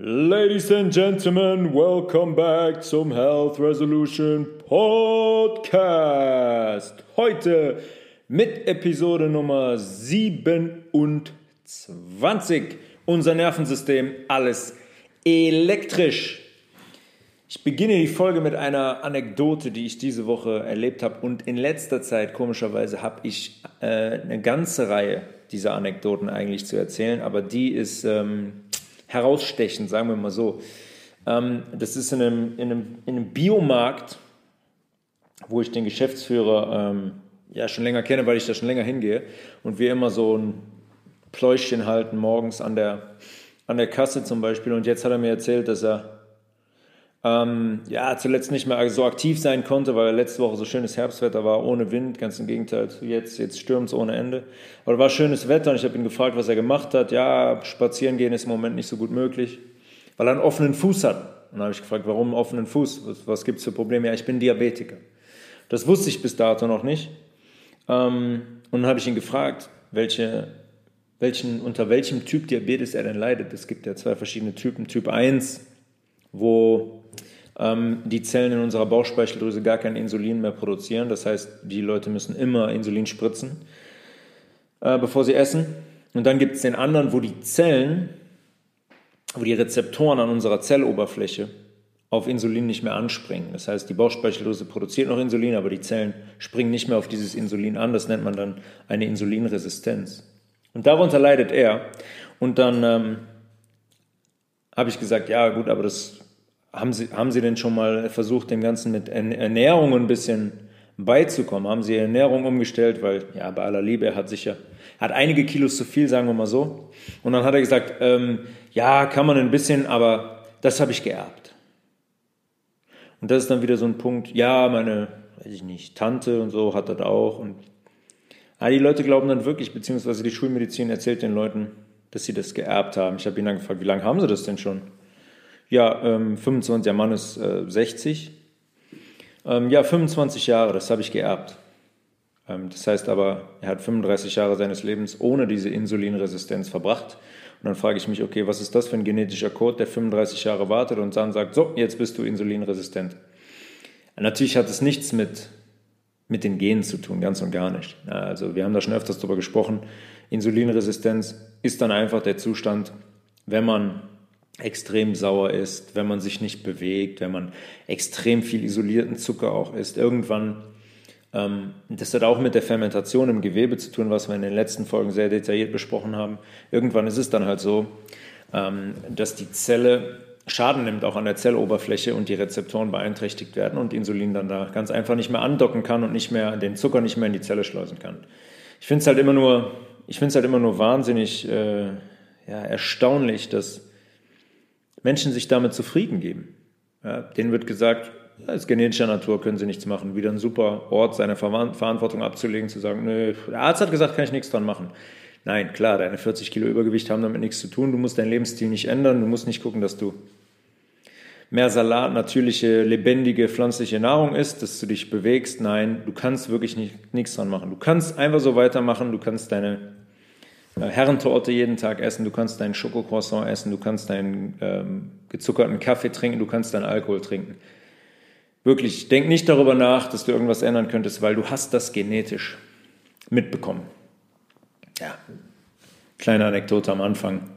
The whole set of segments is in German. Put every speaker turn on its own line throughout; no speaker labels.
Ladies and Gentlemen, welcome back zum Health Resolution Podcast. Heute mit Episode Nummer 27. Unser Nervensystem, alles elektrisch. Ich beginne die Folge mit einer Anekdote, die ich diese Woche erlebt habe. Und in letzter Zeit, komischerweise, habe ich äh, eine ganze Reihe dieser Anekdoten eigentlich zu erzählen. Aber die ist ähm, herausstechend, sagen wir mal so. Ähm, das ist in einem, in, einem, in einem Biomarkt, wo ich den Geschäftsführer ähm, ja schon länger kenne, weil ich da schon länger hingehe. Und wir immer so ein Pläuschchen halten morgens an der, an der Kasse zum Beispiel. Und jetzt hat er mir erzählt, dass er ähm, ja, zuletzt nicht mehr so aktiv sein konnte, weil letzte Woche so schönes Herbstwetter war, ohne Wind, ganz im Gegenteil jetzt, jetzt stürmt es ohne Ende. Aber war schönes Wetter und ich habe ihn gefragt, was er gemacht hat. Ja, spazieren gehen ist im Moment nicht so gut möglich, weil er einen offenen Fuß hat. Und dann habe ich gefragt, warum einen offenen Fuß? Was, was gibt es für Probleme? Ja, ich bin Diabetiker. Das wusste ich bis dato noch nicht. Ähm, und dann habe ich ihn gefragt, welche, welchen, unter welchem Typ Diabetes er denn leidet. Es gibt ja zwei verschiedene Typen. Typ 1, wo ähm, die Zellen in unserer Bauchspeicheldrüse gar kein Insulin mehr produzieren. Das heißt, die Leute müssen immer Insulin spritzen, äh, bevor sie essen. Und dann gibt es den anderen, wo die Zellen, wo die Rezeptoren an unserer Zelloberfläche auf Insulin nicht mehr anspringen. Das heißt, die Bauchspeicheldrüse produziert noch Insulin, aber die Zellen springen nicht mehr auf dieses Insulin an. Das nennt man dann eine Insulinresistenz. Und darunter leidet er. Und dann ähm, habe ich gesagt, ja gut, aber das haben Sie, haben Sie denn schon mal versucht, dem Ganzen mit Ernährung ein bisschen beizukommen? Haben Sie Ernährung umgestellt? Weil, ja, bei aller Liebe, er hat sicher, hat einige Kilos zu viel, sagen wir mal so. Und dann hat er gesagt, ähm, ja, kann man ein bisschen, aber das habe ich geerbt. Und das ist dann wieder so ein Punkt, ja, meine, weiß ich nicht, Tante und so hat das auch. Und ja, die Leute glauben dann wirklich, beziehungsweise die Schulmedizin erzählt den Leuten, dass sie das geerbt haben. Ich habe ihn dann gefragt, wie lange haben sie das denn schon? Ja, ähm, 25, der Mann ist äh, 60. Ähm, ja, 25 Jahre, das habe ich geerbt. Ähm, das heißt aber, er hat 35 Jahre seines Lebens ohne diese Insulinresistenz verbracht. Und dann frage ich mich, okay, was ist das für ein genetischer Code, der 35 Jahre wartet und dann sagt, so, jetzt bist du insulinresistent. Natürlich hat es nichts mit, mit den Genen zu tun, ganz und gar nicht. Also wir haben da schon öfters darüber gesprochen. Insulinresistenz ist dann einfach der Zustand, wenn man extrem sauer ist, wenn man sich nicht bewegt, wenn man extrem viel isolierten Zucker auch isst. Irgendwann, ähm, das hat auch mit der Fermentation im Gewebe zu tun, was wir in den letzten Folgen sehr detailliert besprochen haben. Irgendwann ist es dann halt so, ähm, dass die Zelle Schaden nimmt auch an der Zelloberfläche und die Rezeptoren beeinträchtigt werden und Insulin dann da ganz einfach nicht mehr andocken kann und nicht mehr den Zucker nicht mehr in die Zelle schleusen kann. Ich finde es halt immer nur, ich finde es halt immer nur wahnsinnig äh, ja, erstaunlich, dass Menschen sich damit zufrieden geben. Ja, denen wird gesagt, als genetischer Natur können sie nichts machen. Wieder ein super Ort, seine Verantwortung abzulegen, zu sagen, nö, der Arzt hat gesagt, kann ich nichts dran machen. Nein, klar, deine 40 Kilo Übergewicht haben damit nichts zu tun. Du musst deinen Lebensstil nicht ändern. Du musst nicht gucken, dass du mehr Salat, natürliche, lebendige, pflanzliche Nahrung isst, dass du dich bewegst. Nein, du kannst wirklich nicht, nichts dran machen. Du kannst einfach so weitermachen. Du kannst deine Herrentorte jeden Tag essen, du kannst deinen Schokocroissant essen, du kannst deinen ähm, gezuckerten Kaffee trinken, du kannst deinen Alkohol trinken. Wirklich, denk nicht darüber nach, dass du irgendwas ändern könntest, weil du hast das genetisch mitbekommen. Ja, kleine Anekdote am Anfang,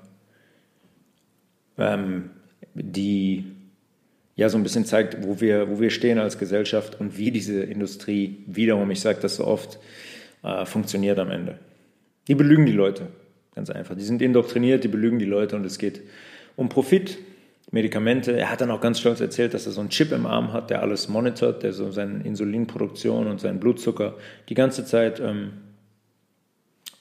ähm, die ja so ein bisschen zeigt, wo wir, wo wir stehen als Gesellschaft und wie diese Industrie wiederum, ich sage das so oft, äh, funktioniert am Ende. Die belügen die Leute, ganz einfach. Die sind indoktriniert, die belügen die Leute und es geht um Profit, Medikamente. Er hat dann auch ganz stolz erzählt, dass er so einen Chip im Arm hat, der alles monitort, der so seine Insulinproduktion und seinen Blutzucker die ganze Zeit ähm,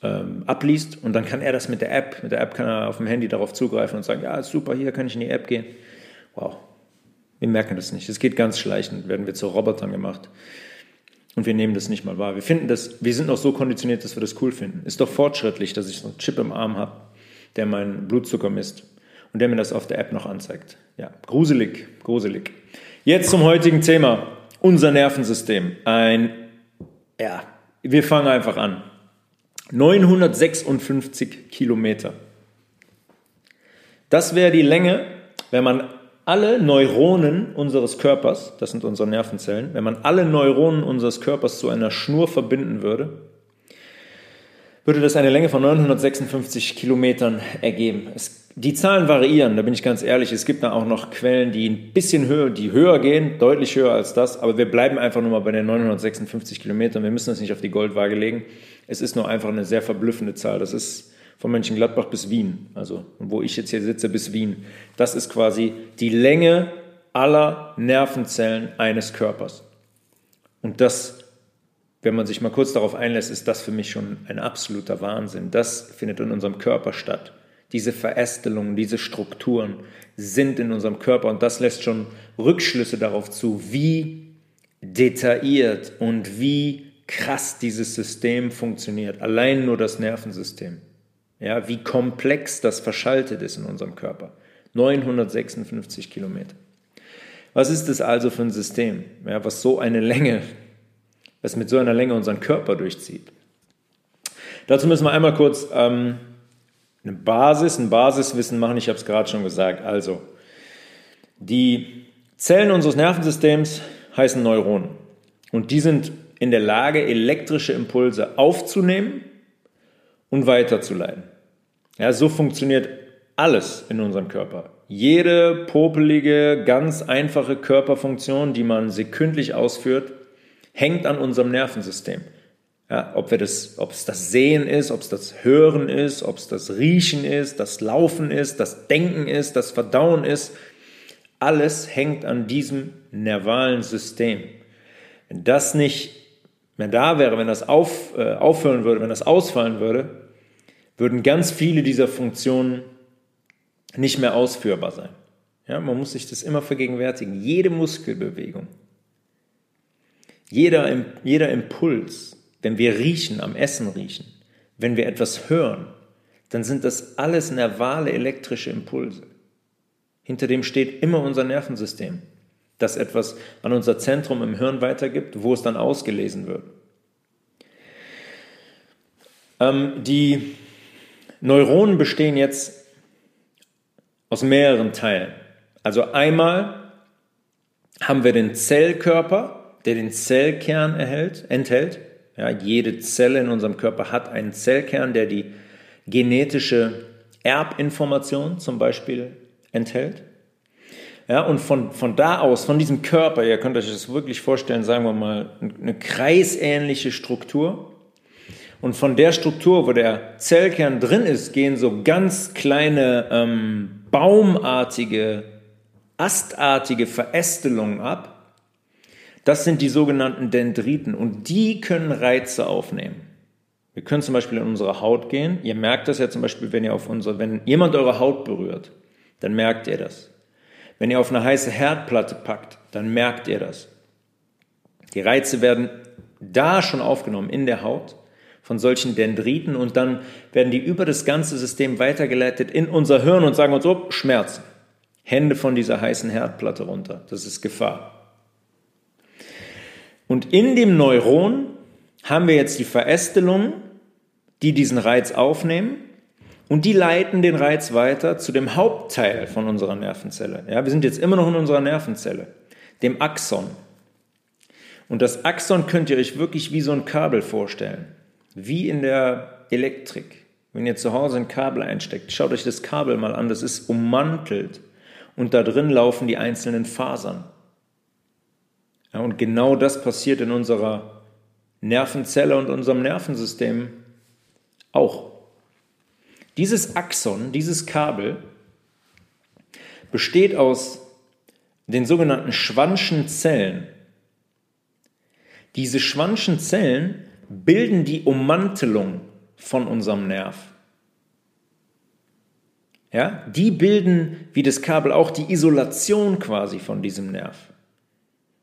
ähm, abliest und dann kann er das mit der App, mit der App kann er auf dem Handy darauf zugreifen und sagen, ja, super, hier kann ich in die App gehen. Wow, wir merken das nicht. Es geht ganz schleichend, werden wir zu Robotern gemacht. Und wir nehmen das nicht mal wahr. Wir finden das, wir sind noch so konditioniert, dass wir das cool finden. Ist doch fortschrittlich, dass ich so einen Chip im Arm habe, der meinen Blutzucker misst und der mir das auf der App noch anzeigt. Ja, gruselig, gruselig. Jetzt zum heutigen Thema. Unser Nervensystem. Ein, ja, wir fangen einfach an. 956 Kilometer. Das wäre die Länge wenn man alle Neuronen unseres Körpers, das sind unsere Nervenzellen, wenn man alle Neuronen unseres Körpers zu einer Schnur verbinden würde, würde das eine Länge von 956 Kilometern ergeben. Es, die Zahlen variieren, da bin ich ganz ehrlich. Es gibt da auch noch Quellen, die ein bisschen höher, die höher gehen, deutlich höher als das, aber wir bleiben einfach nur mal bei den 956 Kilometern. Wir müssen das nicht auf die Goldwaage legen. Es ist nur einfach eine sehr verblüffende Zahl. Das ist von Mönchengladbach bis Wien, also wo ich jetzt hier sitze bis Wien. Das ist quasi die Länge aller Nervenzellen eines Körpers. Und das wenn man sich mal kurz darauf einlässt, ist das für mich schon ein absoluter Wahnsinn. Das findet in unserem Körper statt. Diese Verästelungen, diese Strukturen sind in unserem Körper und das lässt schon Rückschlüsse darauf zu, wie detailliert und wie krass dieses System funktioniert. Allein nur das Nervensystem. Ja, wie komplex das verschaltet ist in unserem Körper. 956 Kilometer. Was ist das also für ein System, ja, was so eine Länge was mit so einer Länge unseren Körper durchzieht. Dazu müssen wir einmal kurz ähm, eine Basis, ein Basiswissen machen. Ich habe es gerade schon gesagt. Also, die Zellen unseres Nervensystems heißen Neuronen. Und die sind in der Lage, elektrische Impulse aufzunehmen und weiterzuleiten. Ja, so funktioniert alles in unserem Körper. Jede popelige, ganz einfache Körperfunktion, die man sekündlich ausführt, hängt an unserem Nervensystem. Ja, ob, wir das, ob es das Sehen ist, ob es das Hören ist, ob es das Riechen ist, das Laufen ist, das Denken ist, das Verdauen ist, alles hängt an diesem nervalen System. Wenn das nicht mehr da wäre, wenn das auf, äh, aufhören würde, wenn das ausfallen würde, würden ganz viele dieser Funktionen nicht mehr ausführbar sein. Ja, man muss sich das immer vergegenwärtigen. Jede Muskelbewegung, jeder, jeder Impuls, wenn wir riechen, am Essen riechen, wenn wir etwas hören, dann sind das alles nervale elektrische Impulse. Hinter dem steht immer unser Nervensystem, das etwas an unser Zentrum im Hirn weitergibt, wo es dann ausgelesen wird. Ähm, die Neuronen bestehen jetzt aus mehreren Teilen. Also einmal haben wir den Zellkörper, der den Zellkern erhält, enthält. Ja, jede Zelle in unserem Körper hat einen Zellkern, der die genetische Erbinformation zum Beispiel enthält. Ja, und von, von da aus, von diesem Körper, ihr könnt euch das wirklich vorstellen, sagen wir mal, eine kreisähnliche Struktur. Und von der Struktur, wo der Zellkern drin ist, gehen so ganz kleine ähm, baumartige, astartige Verästelungen ab das sind die sogenannten Dendriten und die können Reize aufnehmen. Wir können zum Beispiel in unsere Haut gehen. Ihr merkt das ja zum Beispiel, wenn ihr auf unsere, wenn jemand eure Haut berührt, dann merkt ihr das. Wenn ihr auf eine heiße Herdplatte packt, dann merkt ihr das. Die Reize werden da schon aufgenommen in der Haut von solchen Dendriten und dann werden die über das ganze System weitergeleitet in unser Hirn und sagen uns so, Schmerzen. Hände von dieser heißen Herdplatte runter. Das ist Gefahr. Und in dem Neuron haben wir jetzt die Verästelungen, die diesen Reiz aufnehmen und die leiten den Reiz weiter zu dem Hauptteil von unserer Nervenzelle. Ja, wir sind jetzt immer noch in unserer Nervenzelle, dem Axon. Und das Axon könnt ihr euch wirklich wie so ein Kabel vorstellen, wie in der Elektrik. Wenn ihr zu Hause ein Kabel einsteckt, schaut euch das Kabel mal an, das ist ummantelt und da drin laufen die einzelnen Fasern. Ja, und genau das passiert in unserer Nervenzelle und unserem Nervensystem auch. Dieses Axon, dieses Kabel, besteht aus den sogenannten Schwannschen Zellen. Diese Schwannschen Zellen bilden die Ummantelung von unserem Nerv. Ja, die bilden wie das Kabel auch die Isolation quasi von diesem Nerv.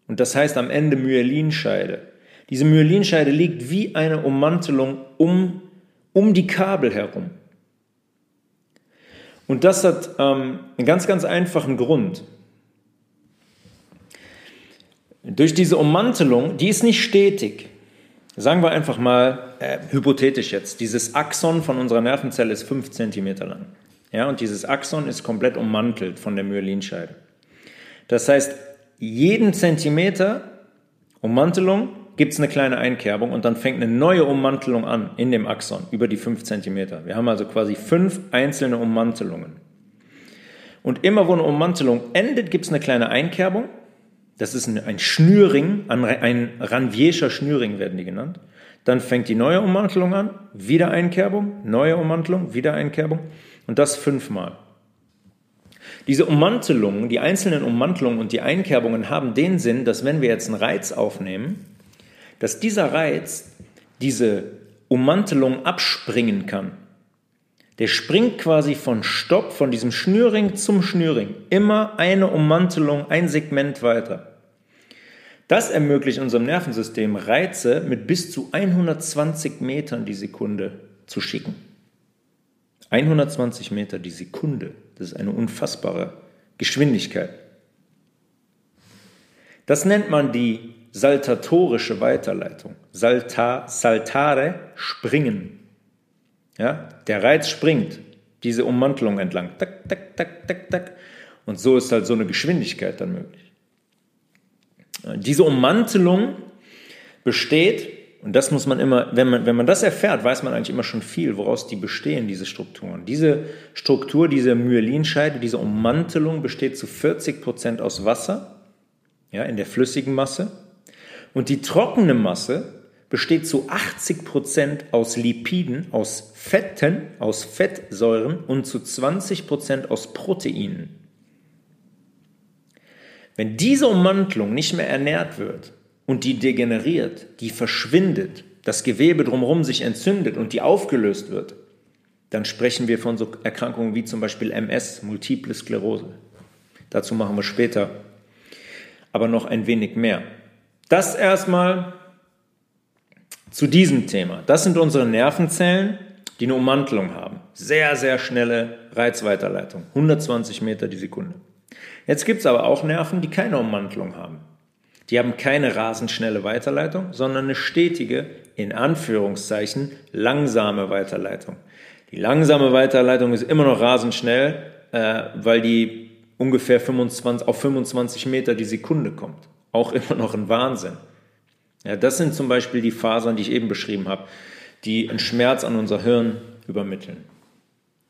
Und das heißt am Ende Myelinscheide. Diese Myelinscheide liegt wie eine Ummantelung um, um die Kabel herum. Und das hat ähm, einen ganz, ganz einfachen Grund. Durch diese Ummantelung, die ist nicht stetig. Sagen wir einfach mal, äh, hypothetisch jetzt, dieses Axon von unserer Nervenzelle ist 5 cm lang. Ja, und dieses Axon ist komplett ummantelt von der Myelinscheide. Das heißt, jeden Zentimeter Ummantelung gibt es eine kleine Einkerbung und dann fängt eine neue Ummantelung an in dem Axon über die 5 cm. Wir haben also quasi fünf einzelne Ummantelungen. Und immer wo eine Ummantelung endet, gibt es eine kleine Einkerbung. Das ist ein Schnürring, ein Ranvierscher Schnürring werden die genannt. Dann fängt die neue Ummantelung an, wieder Einkerbung, neue Ummantelung, wieder Einkerbung und das fünfmal. Diese Ummantelungen, die einzelnen Ummantelungen und die Einkerbungen haben den Sinn, dass wenn wir jetzt einen Reiz aufnehmen, dass dieser Reiz diese Ummantelung abspringen kann. Der springt quasi von Stopp, von diesem Schnürring zum Schnürring. Immer eine Ummantelung, ein Segment weiter. Das ermöglicht unserem Nervensystem Reize mit bis zu 120 Metern die Sekunde zu schicken. 120 Meter die Sekunde, das ist eine unfassbare Geschwindigkeit. Das nennt man die saltatorische Weiterleitung. Salta, saltare, springen. Ja, der Reiz springt diese Ummantelung entlang. Tak, tak, tak, tak, tak. Und so ist halt so eine Geschwindigkeit dann möglich. Diese Ummantelung besteht, und das muss man immer, wenn man, wenn man das erfährt, weiß man eigentlich immer schon viel, woraus die bestehen, diese Strukturen. Diese Struktur, diese Myelinscheide, diese Ummantelung besteht zu 40 Prozent aus Wasser, ja, in der flüssigen Masse, und die trockene Masse besteht zu 80 Prozent aus Lipiden, aus Fetten, aus Fettsäuren und zu 20 Prozent aus Proteinen. Wenn diese Ummantelung nicht mehr ernährt wird und die degeneriert, die verschwindet, das Gewebe drumherum sich entzündet und die aufgelöst wird, dann sprechen wir von so Erkrankungen wie zum Beispiel MS, Multiple Sklerose. Dazu machen wir später aber noch ein wenig mehr. Das erstmal zu diesem Thema. Das sind unsere Nervenzellen, die eine Ummantelung haben. Sehr, sehr schnelle Reizweiterleitung. 120 Meter die Sekunde. Jetzt gibt es aber auch Nerven, die keine Ummantelung haben. Die haben keine rasend schnelle Weiterleitung, sondern eine stetige, in Anführungszeichen, langsame Weiterleitung. Die langsame Weiterleitung ist immer noch rasend schnell, äh, weil die ungefähr 25, auf 25 Meter die Sekunde kommt auch immer noch ein Wahnsinn. Ja, das sind zum Beispiel die Fasern, die ich eben beschrieben habe, die einen Schmerz an unser Hirn übermitteln.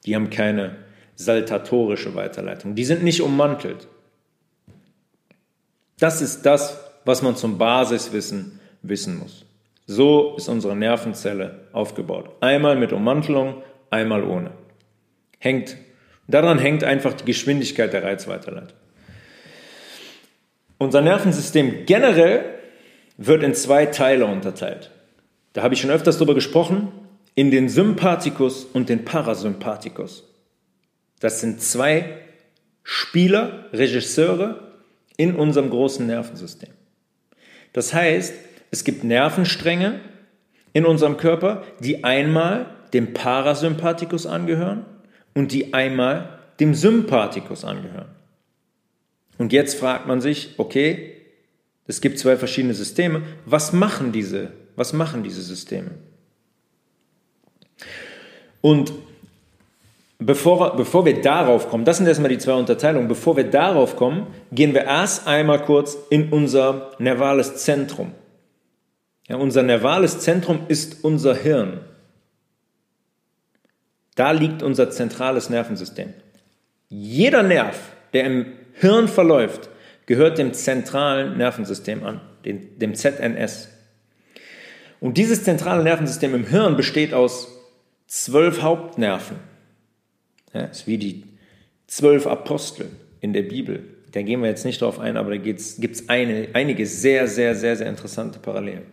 Die haben keine saltatorische Weiterleitung. Die sind nicht ummantelt. Das ist das, was man zum Basiswissen wissen muss. So ist unsere Nervenzelle aufgebaut. Einmal mit Ummantelung, einmal ohne. Hängt, daran hängt einfach die Geschwindigkeit der Reizweiterleitung. Unser Nervensystem generell wird in zwei Teile unterteilt. Da habe ich schon öfters darüber gesprochen, in den Sympathikus und den Parasympathikus. Das sind zwei Spieler, Regisseure in unserem großen Nervensystem. Das heißt, es gibt Nervenstränge in unserem Körper, die einmal dem Parasympathikus angehören und die einmal dem Sympathikus angehören. Und jetzt fragt man sich, okay, es gibt zwei verschiedene Systeme. Was machen diese, was machen diese Systeme? Und bevor, bevor wir darauf kommen, das sind erstmal die zwei Unterteilungen, bevor wir darauf kommen, gehen wir erst einmal kurz in unser nervales Zentrum. Ja, unser nervales Zentrum ist unser Hirn. Da liegt unser zentrales Nervensystem. Jeder Nerv, der im Hirn verläuft, gehört dem zentralen Nervensystem an, dem, dem ZNS. Und dieses zentrale Nervensystem im Hirn besteht aus zwölf Hauptnerven. Ja, ist wie die zwölf Apostel in der Bibel. Da gehen wir jetzt nicht drauf ein, aber da gibt es eine, einige sehr, sehr, sehr, sehr interessante Parallelen.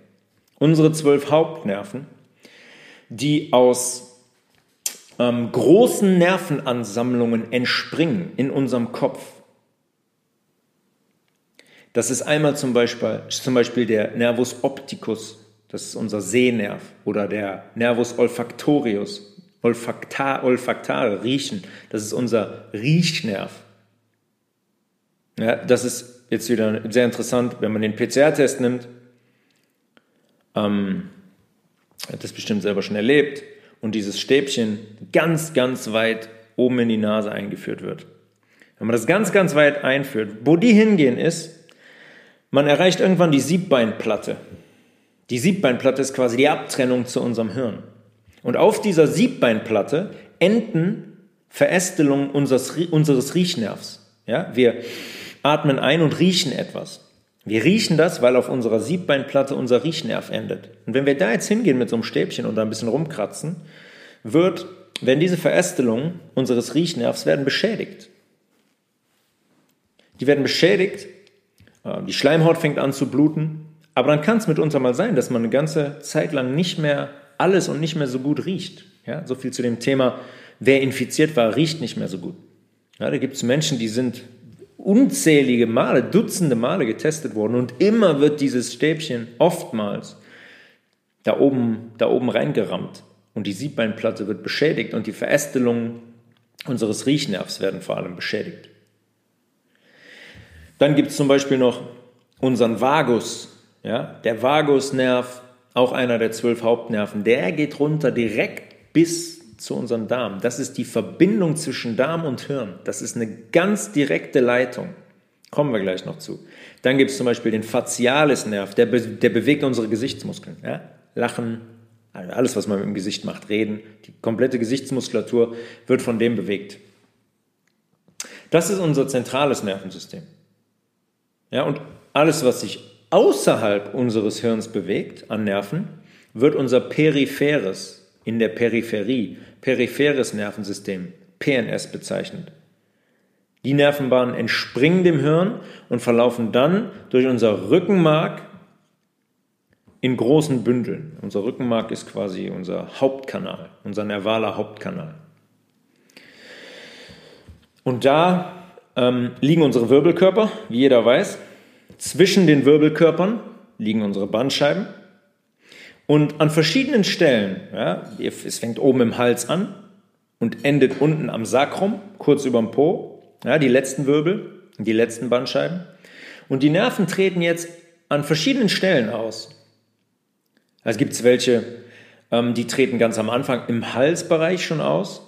Unsere zwölf Hauptnerven, die aus ähm, großen Nervenansammlungen entspringen in unserem Kopf, das ist einmal zum Beispiel, zum Beispiel der Nervus opticus, das ist unser Sehnerv, oder der Nervus olfactorius, olfacta, olfactare, riechen, das ist unser Riechnerv. Ja, das ist jetzt wieder sehr interessant, wenn man den PCR-Test nimmt. Ähm, hat das bestimmt selber schon erlebt. Und dieses Stäbchen ganz, ganz weit oben in die Nase eingeführt wird. Wenn man das ganz, ganz weit einführt, wo die hingehen ist, man erreicht irgendwann die Siebbeinplatte. Die Siebbeinplatte ist quasi die Abtrennung zu unserem Hirn. Und auf dieser Siebbeinplatte enden Verästelungen unseres, unseres Riechnervs. Ja, wir atmen ein und riechen etwas. Wir riechen das, weil auf unserer Siebbeinplatte unser Riechnerv endet. Und wenn wir da jetzt hingehen mit so einem Stäbchen und da ein bisschen rumkratzen, wird, wenn diese Verästelungen unseres Riechnervs werden beschädigt. Die werden beschädigt, die Schleimhaut fängt an zu bluten, aber dann kann es mitunter mal sein, dass man eine ganze Zeit lang nicht mehr alles und nicht mehr so gut riecht. Ja, so viel zu dem Thema, wer infiziert war, riecht nicht mehr so gut. Ja, da gibt es Menschen, die sind unzählige Male, Dutzende Male getestet worden und immer wird dieses Stäbchen oftmals da oben, da oben reingerammt und die Siebbeinplatte wird beschädigt und die Verästelungen unseres Riechnervs werden vor allem beschädigt. Dann gibt es zum Beispiel noch unseren Vagus. Ja? Der Vagusnerv, auch einer der zwölf Hauptnerven, der geht runter direkt bis zu unserem Darm. Das ist die Verbindung zwischen Darm und Hirn. Das ist eine ganz direkte Leitung. Kommen wir gleich noch zu. Dann gibt es zum Beispiel den Facialis-Nerv, der, be der bewegt unsere Gesichtsmuskeln. Ja? Lachen, also alles, was man mit dem Gesicht macht, reden, die komplette Gesichtsmuskulatur wird von dem bewegt. Das ist unser zentrales Nervensystem. Ja, und alles, was sich außerhalb unseres Hirns bewegt an Nerven, wird unser peripheres, in der Peripherie, peripheres Nervensystem, PNS bezeichnet. Die Nervenbahnen entspringen dem Hirn und verlaufen dann durch unser Rückenmark in großen Bündeln. Unser Rückenmark ist quasi unser Hauptkanal, unser nervaler Hauptkanal. Und da ähm, liegen unsere Wirbelkörper, wie jeder weiß. Zwischen den Wirbelkörpern liegen unsere Bandscheiben. Und an verschiedenen Stellen, ja, es fängt oben im Hals an und endet unten am Sakrum, kurz über dem Po, ja, die letzten Wirbel, die letzten Bandscheiben. Und die Nerven treten jetzt an verschiedenen Stellen aus. Es gibt welche, ähm, die treten ganz am Anfang im Halsbereich schon aus.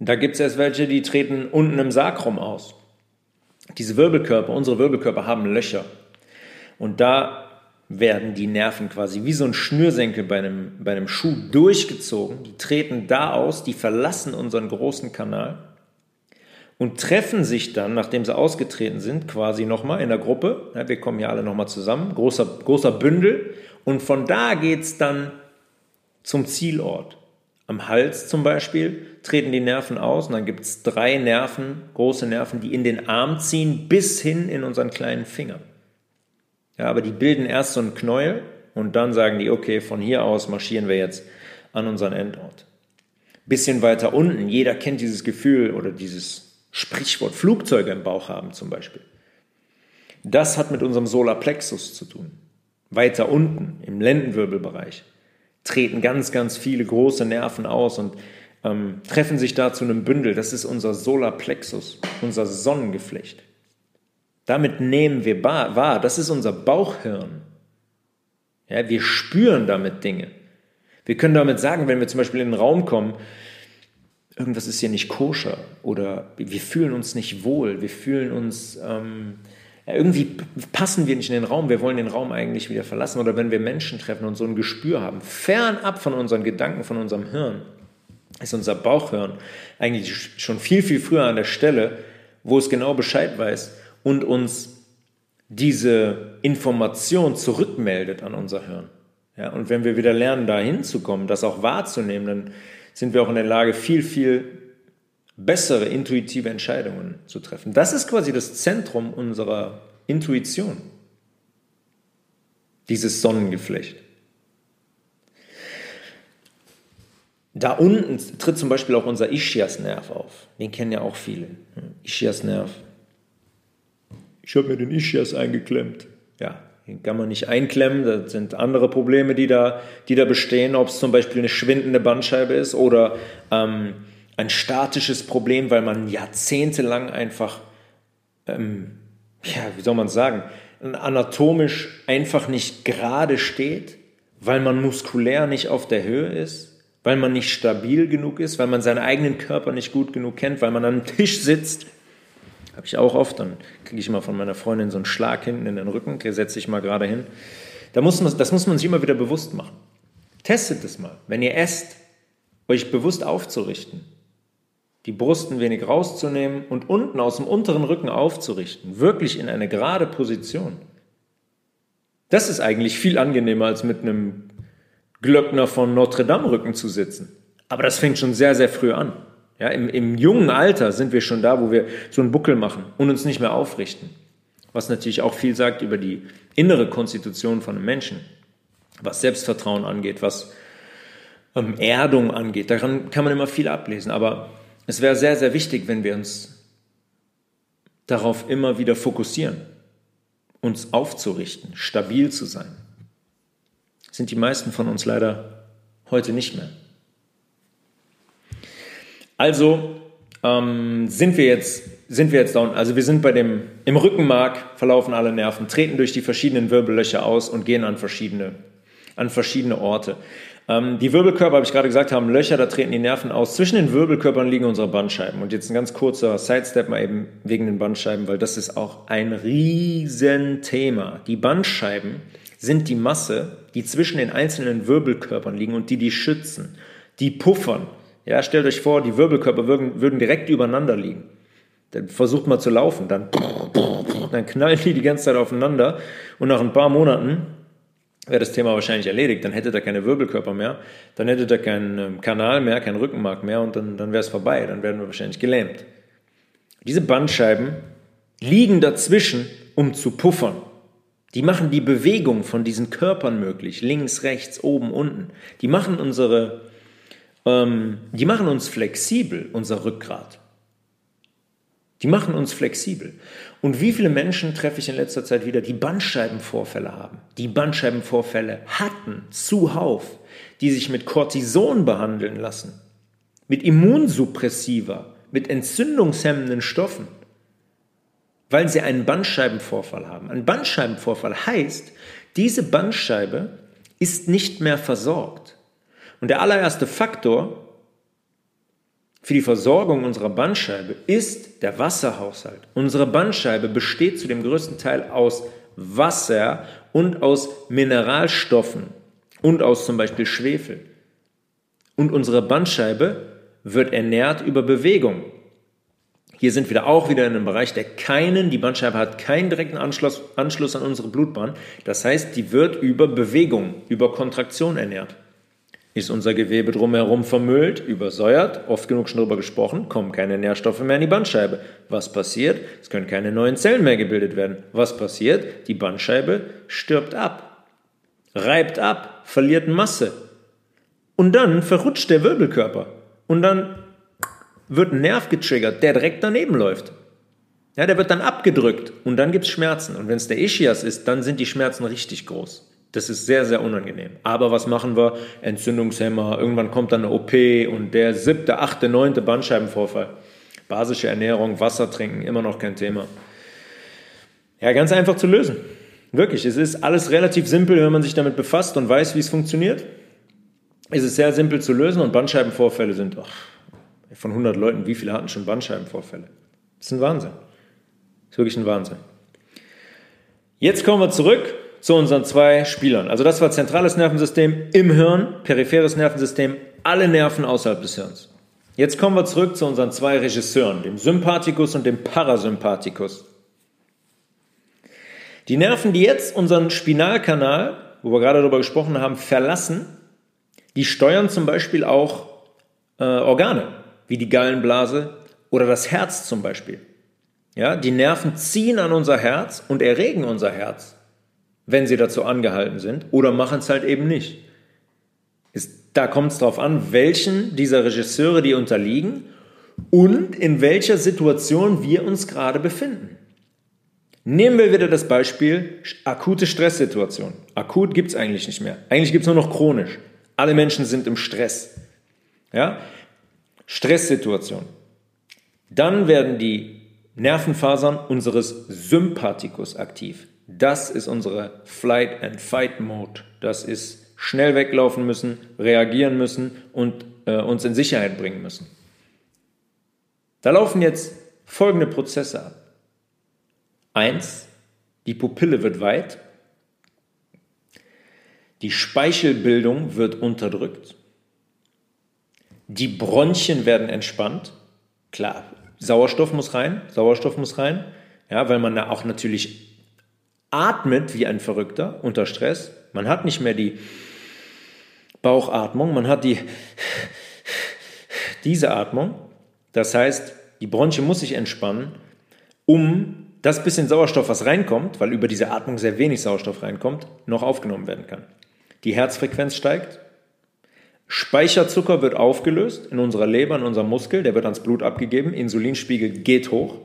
Da gibt es erst welche, die treten unten im Sakrum aus. Diese Wirbelkörper, unsere Wirbelkörper haben Löcher. Und da werden die Nerven quasi wie so ein Schnürsenkel bei einem, bei einem Schuh durchgezogen. Die treten da aus, die verlassen unseren großen Kanal und treffen sich dann, nachdem sie ausgetreten sind, quasi nochmal in der Gruppe. Ja, wir kommen hier alle nochmal zusammen, großer, großer Bündel. Und von da geht es dann zum Zielort. Am Hals zum Beispiel treten die Nerven aus und dann gibt es drei Nerven, große Nerven, die in den Arm ziehen bis hin in unseren kleinen Finger. Ja, aber die bilden erst so einen Knäuel und dann sagen die, okay, von hier aus marschieren wir jetzt an unseren Endort. Bisschen weiter unten, jeder kennt dieses Gefühl oder dieses Sprichwort, Flugzeuge im Bauch haben zum Beispiel. Das hat mit unserem Solarplexus zu tun. Weiter unten, im Lendenwirbelbereich, treten ganz, ganz viele große Nerven aus und ähm, treffen sich da zu einem Bündel. Das ist unser Solarplexus, unser Sonnengeflecht. Damit nehmen wir wahr, das ist unser Bauchhirn. Ja, wir spüren damit Dinge. Wir können damit sagen, wenn wir zum Beispiel in den Raum kommen, irgendwas ist hier nicht koscher oder wir fühlen uns nicht wohl, wir fühlen uns, ähm, irgendwie passen wir nicht in den Raum, wir wollen den Raum eigentlich wieder verlassen oder wenn wir Menschen treffen und so ein Gespür haben, fernab von unseren Gedanken, von unserem Hirn, ist unser Bauchhirn eigentlich schon viel, viel früher an der Stelle, wo es genau Bescheid weiß und uns diese Information zurückmeldet an unser Hirn. Ja, und wenn wir wieder lernen, da hinzukommen, das auch wahrzunehmen, dann sind wir auch in der Lage, viel, viel bessere intuitive Entscheidungen zu treffen. Das ist quasi das Zentrum unserer Intuition, dieses Sonnengeflecht. Da unten tritt zum Beispiel auch unser Ischiasnerv auf. Den kennen ja auch viele. Ischiasnerv ich habe mir den Ischias eingeklemmt. Ja, den kann man nicht einklemmen. Das sind andere Probleme, die da, die da bestehen, ob es zum Beispiel eine schwindende Bandscheibe ist oder ähm, ein statisches Problem, weil man jahrzehntelang einfach, ähm, ja, wie soll man sagen, anatomisch einfach nicht gerade steht, weil man muskulär nicht auf der Höhe ist, weil man nicht stabil genug ist, weil man seinen eigenen Körper nicht gut genug kennt, weil man an einem Tisch sitzt. Habe ich auch oft, dann kriege ich immer von meiner Freundin so einen Schlag hinten in den Rücken, setze ich mal gerade hin. Da muss man, das muss man sich immer wieder bewusst machen. Testet es mal. Wenn ihr esst, euch bewusst aufzurichten, die Brust ein wenig rauszunehmen und unten aus dem unteren Rücken aufzurichten, wirklich in eine gerade Position. Das ist eigentlich viel angenehmer, als mit einem Glöckner von Notre Dame Rücken zu sitzen. Aber das fängt schon sehr, sehr früh an. Ja, im, Im jungen Alter sind wir schon da, wo wir so einen Buckel machen und uns nicht mehr aufrichten. Was natürlich auch viel sagt über die innere Konstitution von einem Menschen, was Selbstvertrauen angeht, was ähm, Erdung angeht. Daran kann man immer viel ablesen. Aber es wäre sehr, sehr wichtig, wenn wir uns darauf immer wieder fokussieren, uns aufzurichten, stabil zu sein. sind die meisten von uns leider heute nicht mehr. Also ähm, sind wir jetzt sind wir jetzt down. Also wir sind bei dem im Rückenmark verlaufen alle Nerven, treten durch die verschiedenen Wirbellöcher aus und gehen an verschiedene an verschiedene Orte. Ähm, die Wirbelkörper, habe ich gerade gesagt, haben Löcher, da treten die Nerven aus. Zwischen den Wirbelkörpern liegen unsere Bandscheiben. Und jetzt ein ganz kurzer Sidestep mal eben wegen den Bandscheiben, weil das ist auch ein Riesenthema. Die Bandscheiben sind die Masse, die zwischen den einzelnen Wirbelkörpern liegen und die die schützen, die puffern. Ja, stellt euch vor, die Wirbelkörper würden, würden direkt übereinander liegen. Dann versucht mal zu laufen, dann, dann knallen die die ganze Zeit aufeinander und nach ein paar Monaten wäre das Thema wahrscheinlich erledigt. Dann hätte er keine Wirbelkörper mehr, dann hätte er keinen ähm, Kanal mehr, keinen Rückenmark mehr und dann, dann wäre es vorbei. Dann werden wir wahrscheinlich gelähmt. Diese Bandscheiben liegen dazwischen, um zu puffern. Die machen die Bewegung von diesen Körpern möglich, links, rechts, oben, unten. Die machen unsere, ähm, die machen uns flexibel, unser Rückgrat. Die machen uns flexibel. Und wie viele Menschen treffe ich in letzter Zeit wieder, die Bandscheibenvorfälle haben, die Bandscheibenvorfälle hatten, zuhauf, die sich mit Cortison behandeln lassen, mit Immunsuppressiva, mit entzündungshemmenden Stoffen, weil sie einen Bandscheibenvorfall haben. Ein Bandscheibenvorfall heißt, diese Bandscheibe ist nicht mehr versorgt. Und der allererste Faktor, für die Versorgung unserer Bandscheibe ist der Wasserhaushalt. Unsere Bandscheibe besteht zu dem größten Teil aus Wasser und aus Mineralstoffen und aus zum Beispiel Schwefel. Und unsere Bandscheibe wird ernährt über Bewegung. Hier sind wir auch wieder in einem Bereich, der keinen, die Bandscheibe hat keinen direkten Anschluss, Anschluss an unsere Blutbahn. Das heißt, die wird über Bewegung, über Kontraktion ernährt. Ist unser Gewebe drumherum vermüllt, übersäuert, oft genug schon darüber gesprochen, kommen keine Nährstoffe mehr in die Bandscheibe. Was passiert? Es können keine neuen Zellen mehr gebildet werden. Was passiert? Die Bandscheibe stirbt ab, reibt ab, verliert Masse. Und dann verrutscht der Wirbelkörper. Und dann wird ein Nerv getriggert, der direkt daneben läuft. Ja, der wird dann abgedrückt und dann gibt es Schmerzen. Und wenn es der Ischias ist, dann sind die Schmerzen richtig groß. Das ist sehr, sehr unangenehm. Aber was machen wir? Entzündungshemmer, irgendwann kommt dann eine OP und der siebte, achte, neunte Bandscheibenvorfall. Basische Ernährung, Wasser trinken, immer noch kein Thema. Ja, ganz einfach zu lösen. Wirklich, es ist alles relativ simpel, wenn man sich damit befasst und weiß, wie es funktioniert. Es ist sehr simpel zu lösen und Bandscheibenvorfälle sind, ach, von 100 Leuten, wie viele hatten schon Bandscheibenvorfälle? Das ist ein Wahnsinn. Das ist wirklich ein Wahnsinn. Jetzt kommen wir zurück zu unseren zwei Spielern. Also das war zentrales Nervensystem im Hirn, peripheres Nervensystem, alle Nerven außerhalb des Hirns. Jetzt kommen wir zurück zu unseren zwei Regisseuren, dem Sympathikus und dem Parasympathikus. Die Nerven, die jetzt unseren Spinalkanal, wo wir gerade darüber gesprochen haben, verlassen, die steuern zum Beispiel auch äh, Organe, wie die Gallenblase oder das Herz zum Beispiel. Ja, die Nerven ziehen an unser Herz und erregen unser Herz wenn sie dazu angehalten sind, oder machen es halt eben nicht. Ist, da kommt es darauf an, welchen dieser Regisseure die unterliegen und in welcher Situation wir uns gerade befinden. Nehmen wir wieder das Beispiel akute Stresssituation. Akut gibt es eigentlich nicht mehr. Eigentlich gibt es nur noch chronisch. Alle Menschen sind im Stress. Ja? Stresssituation. Dann werden die Nervenfasern unseres Sympathikus aktiv. Das ist unsere Flight and Fight Mode. Das ist schnell weglaufen müssen, reagieren müssen und äh, uns in Sicherheit bringen müssen. Da laufen jetzt folgende Prozesse ab. Eins, die Pupille wird weit, die Speichelbildung wird unterdrückt, die Bronchien werden entspannt. Klar, Sauerstoff muss rein, Sauerstoff muss rein, ja, weil man da auch natürlich atmet wie ein Verrückter unter Stress. Man hat nicht mehr die Bauchatmung, man hat die diese Atmung. Das heißt, die Bronche muss sich entspannen, um das bisschen Sauerstoff, was reinkommt, weil über diese Atmung sehr wenig Sauerstoff reinkommt, noch aufgenommen werden kann. Die Herzfrequenz steigt, Speicherzucker wird aufgelöst in unserer Leber, in unserem Muskel, der wird ans Blut abgegeben, Insulinspiegel geht hoch.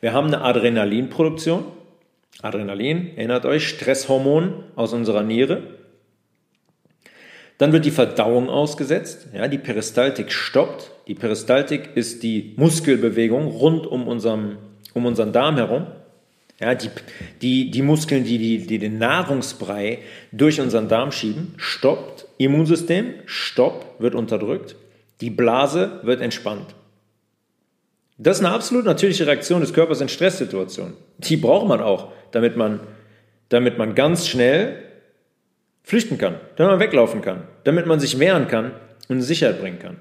Wir haben eine Adrenalinproduktion. Adrenalin, erinnert euch, Stresshormon aus unserer Niere. Dann wird die Verdauung ausgesetzt, ja, die Peristaltik stoppt. Die Peristaltik ist die Muskelbewegung rund um, unserem, um unseren Darm herum. Ja, die, die, die Muskeln, die, die, die den Nahrungsbrei durch unseren Darm schieben, stoppt. Immunsystem, stopp, wird unterdrückt. Die Blase wird entspannt. Das ist eine absolut natürliche Reaktion des Körpers in Stresssituationen. Die braucht man auch, damit man, damit man ganz schnell flüchten kann, damit man weglaufen kann, damit man sich wehren kann und in Sicherheit bringen kann.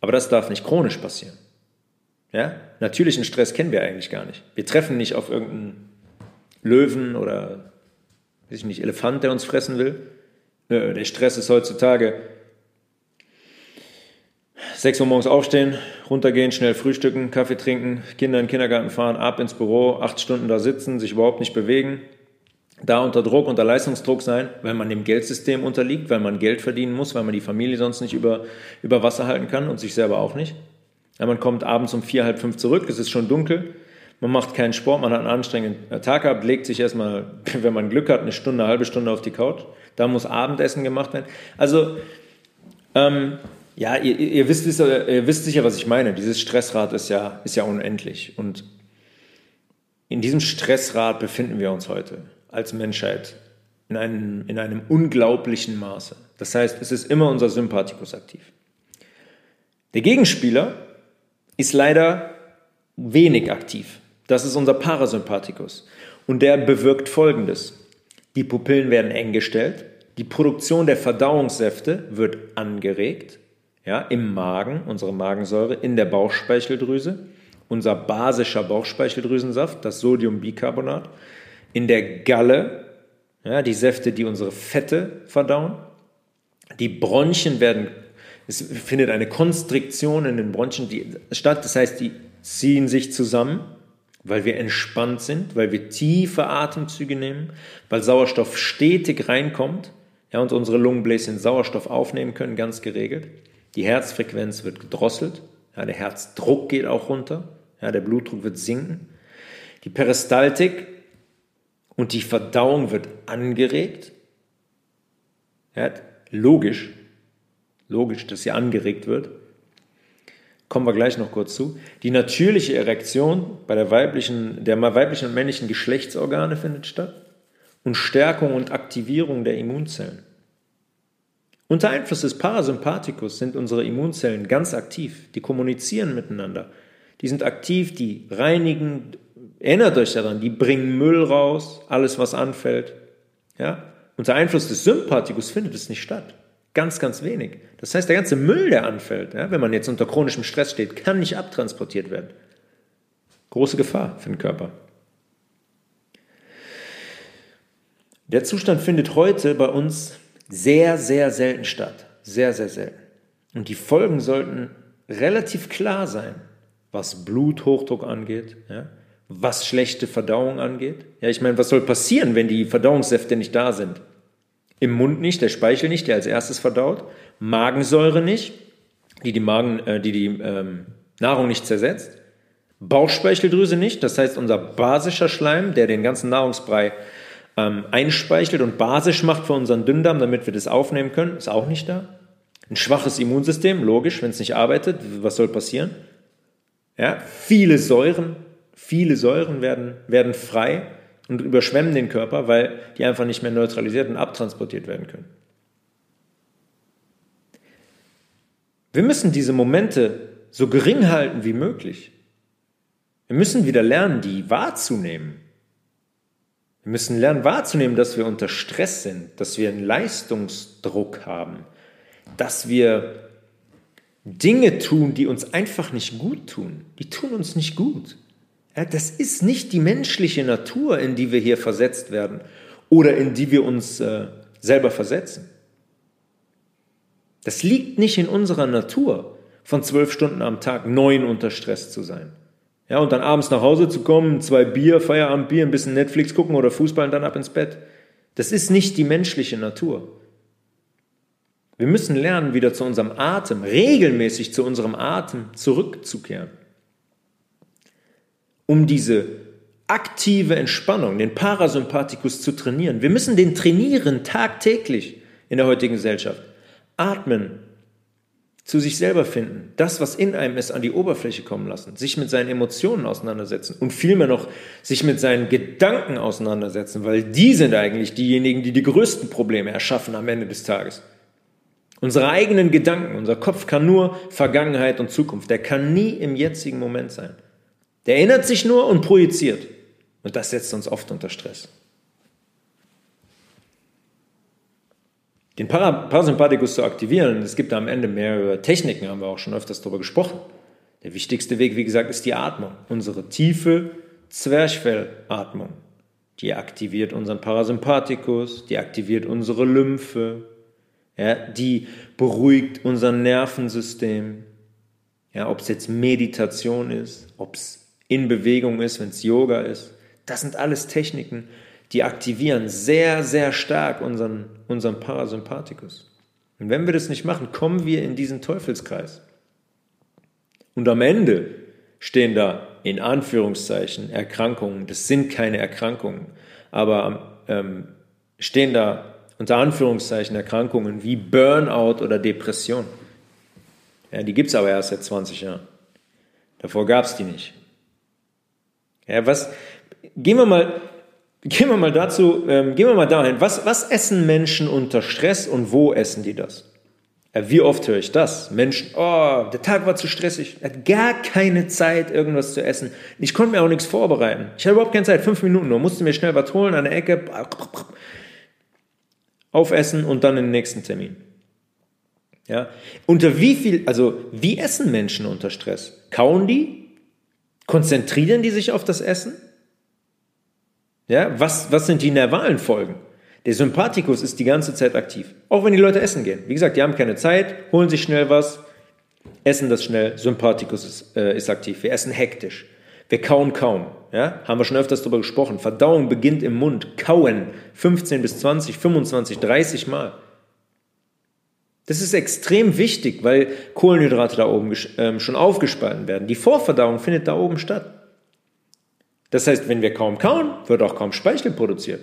Aber das darf nicht chronisch passieren. Ja? Natürlichen Stress kennen wir eigentlich gar nicht. Wir treffen nicht auf irgendeinen Löwen oder weiß ich nicht, Elefant, der uns fressen will. Der Stress ist heutzutage 6 Uhr morgens aufstehen, runtergehen, schnell frühstücken, Kaffee trinken, Kinder in den Kindergarten fahren, ab ins Büro, acht Stunden da sitzen, sich überhaupt nicht bewegen, da unter Druck, unter Leistungsdruck sein, weil man dem Geldsystem unterliegt, weil man Geld verdienen muss, weil man die Familie sonst nicht über, über Wasser halten kann und sich selber auch nicht. Ja, man kommt abends um vier, halb fünf zurück, es ist schon dunkel, man macht keinen Sport, man hat einen anstrengenden Tag gehabt, legt sich erstmal, wenn man Glück hat, eine Stunde, eine halbe Stunde auf die Couch. Da muss Abendessen gemacht werden. Also, ähm, ja, ihr, ihr, wisst, ihr wisst sicher, was ich meine. Dieses Stressrad ist ja, ist ja unendlich. Und in diesem Stressrad befinden wir uns heute als Menschheit in einem, in einem unglaublichen Maße. Das heißt, es ist immer unser Sympathikus aktiv. Der Gegenspieler ist leider wenig aktiv. Das ist unser Parasympathikus. Und der bewirkt Folgendes. Die Pupillen werden eng gestellt, die Produktion der Verdauungssäfte wird angeregt, ja, im Magen, unsere Magensäure, in der Bauchspeicheldrüse, unser basischer Bauchspeicheldrüsensaft, das Sodiumbicarbonat, in der Galle, ja, die Säfte, die unsere Fette verdauen. Die Bronchien werden, es findet eine Konstriktion in den Bronchien statt, das heißt, die ziehen sich zusammen weil wir entspannt sind, weil wir tiefe Atemzüge nehmen, weil Sauerstoff stetig reinkommt ja, und unsere Lungenbläschen Sauerstoff aufnehmen können, ganz geregelt. Die Herzfrequenz wird gedrosselt, ja, der Herzdruck geht auch runter, ja, der Blutdruck wird sinken. Die Peristaltik und die Verdauung wird angeregt. Ja, logisch, logisch, dass sie angeregt wird kommen wir gleich noch kurz zu. Die natürliche Erektion bei der weiblichen, der weiblichen und männlichen Geschlechtsorgane findet statt und Stärkung und Aktivierung der Immunzellen. Unter Einfluss des Parasympathikus sind unsere Immunzellen ganz aktiv, die kommunizieren miteinander. Die sind aktiv, die reinigen, erinnert euch daran, die bringen Müll raus, alles was anfällt. Ja? Unter Einfluss des Sympathikus findet es nicht statt. Ganz, ganz wenig. Das heißt, der ganze Müll, der anfällt, ja, wenn man jetzt unter chronischem Stress steht, kann nicht abtransportiert werden. Große Gefahr für den Körper. Der Zustand findet heute bei uns sehr, sehr selten statt. Sehr, sehr selten. Und die Folgen sollten relativ klar sein, was Bluthochdruck angeht, ja, was schlechte Verdauung angeht. Ja, ich meine, was soll passieren, wenn die Verdauungssäfte nicht da sind? Im Mund nicht, der Speichel nicht, der als erstes verdaut. Magensäure nicht, die die, Magen, äh, die, die ähm, Nahrung nicht zersetzt. Bauchspeicheldrüse nicht, das heißt unser basischer Schleim, der den ganzen Nahrungsbrei ähm, einspeichelt und basisch macht für unseren Dünndarm, damit wir das aufnehmen können, ist auch nicht da. Ein schwaches Immunsystem, logisch, wenn es nicht arbeitet, was soll passieren? Ja, viele Säuren, viele Säuren werden, werden frei und überschwemmen den Körper, weil die einfach nicht mehr neutralisiert und abtransportiert werden können. Wir müssen diese Momente so gering halten wie möglich. Wir müssen wieder lernen, die wahrzunehmen. Wir müssen lernen wahrzunehmen, dass wir unter Stress sind, dass wir einen Leistungsdruck haben, dass wir Dinge tun, die uns einfach nicht gut tun. Die tun uns nicht gut. Das ist nicht die menschliche Natur, in die wir hier versetzt werden oder in die wir uns äh, selber versetzen. Das liegt nicht in unserer Natur, von zwölf Stunden am Tag neun unter Stress zu sein. Ja, und dann abends nach Hause zu kommen, zwei Bier, Feierabendbier, ein bisschen Netflix gucken oder Fußball und dann ab ins Bett. Das ist nicht die menschliche Natur. Wir müssen lernen, wieder zu unserem Atem, regelmäßig zu unserem Atem zurückzukehren. Um diese aktive Entspannung, den Parasympathikus zu trainieren. Wir müssen den trainieren tagtäglich in der heutigen Gesellschaft. Atmen, zu sich selber finden, das, was in einem ist, an die Oberfläche kommen lassen, sich mit seinen Emotionen auseinandersetzen und vielmehr noch sich mit seinen Gedanken auseinandersetzen, weil die sind eigentlich diejenigen, die die größten Probleme erschaffen am Ende des Tages. Unsere eigenen Gedanken, unser Kopf kann nur Vergangenheit und Zukunft, der kann nie im jetzigen Moment sein. Der erinnert sich nur und projiziert. Und das setzt uns oft unter Stress. Den Parasympathikus zu aktivieren, es gibt da am Ende mehrere Techniken, haben wir auch schon öfters darüber gesprochen. Der wichtigste Weg, wie gesagt, ist die Atmung. Unsere tiefe Zwerchfellatmung. Die aktiviert unseren Parasympathikus, die aktiviert unsere Lymphe, ja, die beruhigt unser Nervensystem. Ja, ob es jetzt Meditation ist, ob es in Bewegung ist, wenn es Yoga ist. Das sind alles Techniken, die aktivieren sehr, sehr stark unseren, unseren Parasympathikus. Und wenn wir das nicht machen, kommen wir in diesen Teufelskreis. Und am Ende stehen da in Anführungszeichen Erkrankungen. Das sind keine Erkrankungen, aber ähm, stehen da unter Anführungszeichen Erkrankungen wie Burnout oder Depression. Ja, die gibt es aber erst seit 20 Jahren. Davor gab es die nicht. Ja, was, gehen wir mal, gehen wir mal dazu, ähm, gehen wir mal dahin. Was, was essen Menschen unter Stress und wo essen die das? Ja, wie oft höre ich das? Menschen, oh, der Tag war zu stressig, hatte gar keine Zeit, irgendwas zu essen. Ich konnte mir auch nichts vorbereiten. Ich hatte überhaupt keine Zeit, fünf Minuten nur, musste mir schnell was holen an der Ecke aufessen und dann in den nächsten Termin. Ja? Unter wie viel, also wie essen Menschen unter Stress? Kauen die? Konzentrieren die sich auf das Essen? Ja, was, was sind die nervalen Folgen? Der Sympathikus ist die ganze Zeit aktiv. Auch wenn die Leute essen gehen. Wie gesagt, die haben keine Zeit, holen sich schnell was, essen das schnell. Sympathikus ist, äh, ist aktiv. Wir essen hektisch. Wir kauen kaum. Ja? Haben wir schon öfters darüber gesprochen. Verdauung beginnt im Mund. Kauen 15 bis 20, 25, 30 Mal. Das ist extrem wichtig, weil Kohlenhydrate da oben äh, schon aufgespalten werden. Die Vorverdauung findet da oben statt. Das heißt, wenn wir kaum kauen, wird auch kaum Speichel produziert.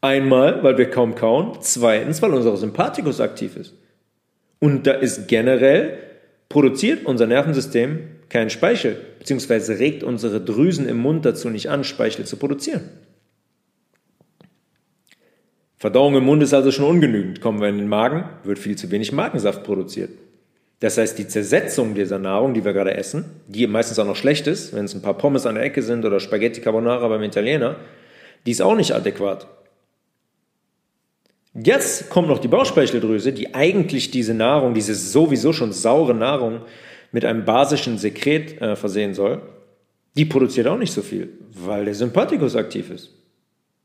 Einmal, weil wir kaum kauen, zweitens, weil unser Sympathikus aktiv ist. Und da ist generell produziert unser Nervensystem keinen Speichel, beziehungsweise regt unsere Drüsen im Mund dazu nicht an, Speichel zu produzieren. Verdauung im Mund ist also schon ungenügend. Kommen wir in den Magen, wird viel zu wenig Magensaft produziert. Das heißt, die Zersetzung dieser Nahrung, die wir gerade essen, die meistens auch noch schlecht ist, wenn es ein paar Pommes an der Ecke sind oder Spaghetti Carbonara beim Italiener, die ist auch nicht adäquat. Jetzt kommt noch die Bauchspeicheldrüse, die eigentlich diese Nahrung, diese sowieso schon saure Nahrung mit einem basischen Sekret äh, versehen soll, die produziert auch nicht so viel, weil der Sympathikus aktiv ist.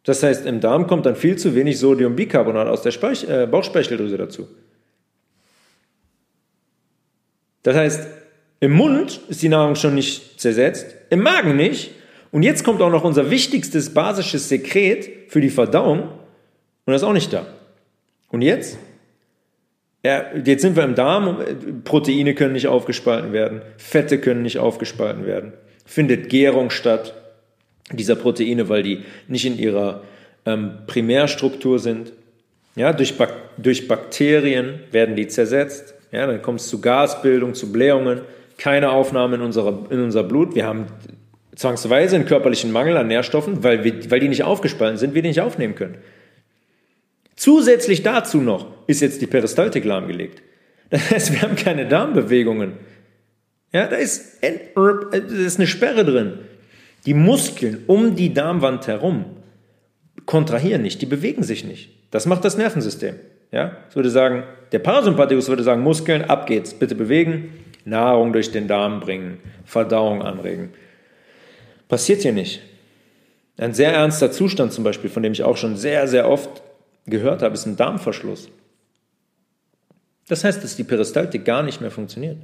Das heißt, im Darm kommt dann viel zu wenig Sodiumbicarbonat aus der Speich äh, Bauchspeicheldrüse dazu. Das heißt, im Mund ist die Nahrung schon nicht zersetzt, im Magen nicht. Und jetzt kommt auch noch unser wichtigstes basisches Sekret für die Verdauung und das ist auch nicht da. Und jetzt? Ja, jetzt sind wir im Darm, Proteine können nicht aufgespalten werden, Fette können nicht aufgespalten werden. Findet Gärung statt dieser Proteine, weil die nicht in ihrer ähm, Primärstruktur sind. Ja, durch, Bak durch Bakterien werden die zersetzt. Ja, dann kommt es zu Gasbildung, zu Blähungen, keine Aufnahme in, unserer, in unser Blut. Wir haben zwangsweise einen körperlichen Mangel an Nährstoffen, weil, wir, weil die nicht aufgespalten sind, wir die nicht aufnehmen können. Zusätzlich dazu noch ist jetzt die Peristaltik lahmgelegt. Das heißt, wir haben keine Darmbewegungen. Ja, da ist, da ist eine Sperre drin. Die Muskeln um die Darmwand herum kontrahieren nicht, die bewegen sich nicht. Das macht das Nervensystem. Ja, es würde sagen, der Parasympathikus würde sagen, Muskeln, ab geht's, bitte bewegen, Nahrung durch den Darm bringen, Verdauung anregen. Passiert hier nicht. Ein sehr ernster Zustand zum Beispiel, von dem ich auch schon sehr, sehr oft gehört habe, ist ein Darmverschluss. Das heißt, dass die Peristaltik gar nicht mehr funktioniert.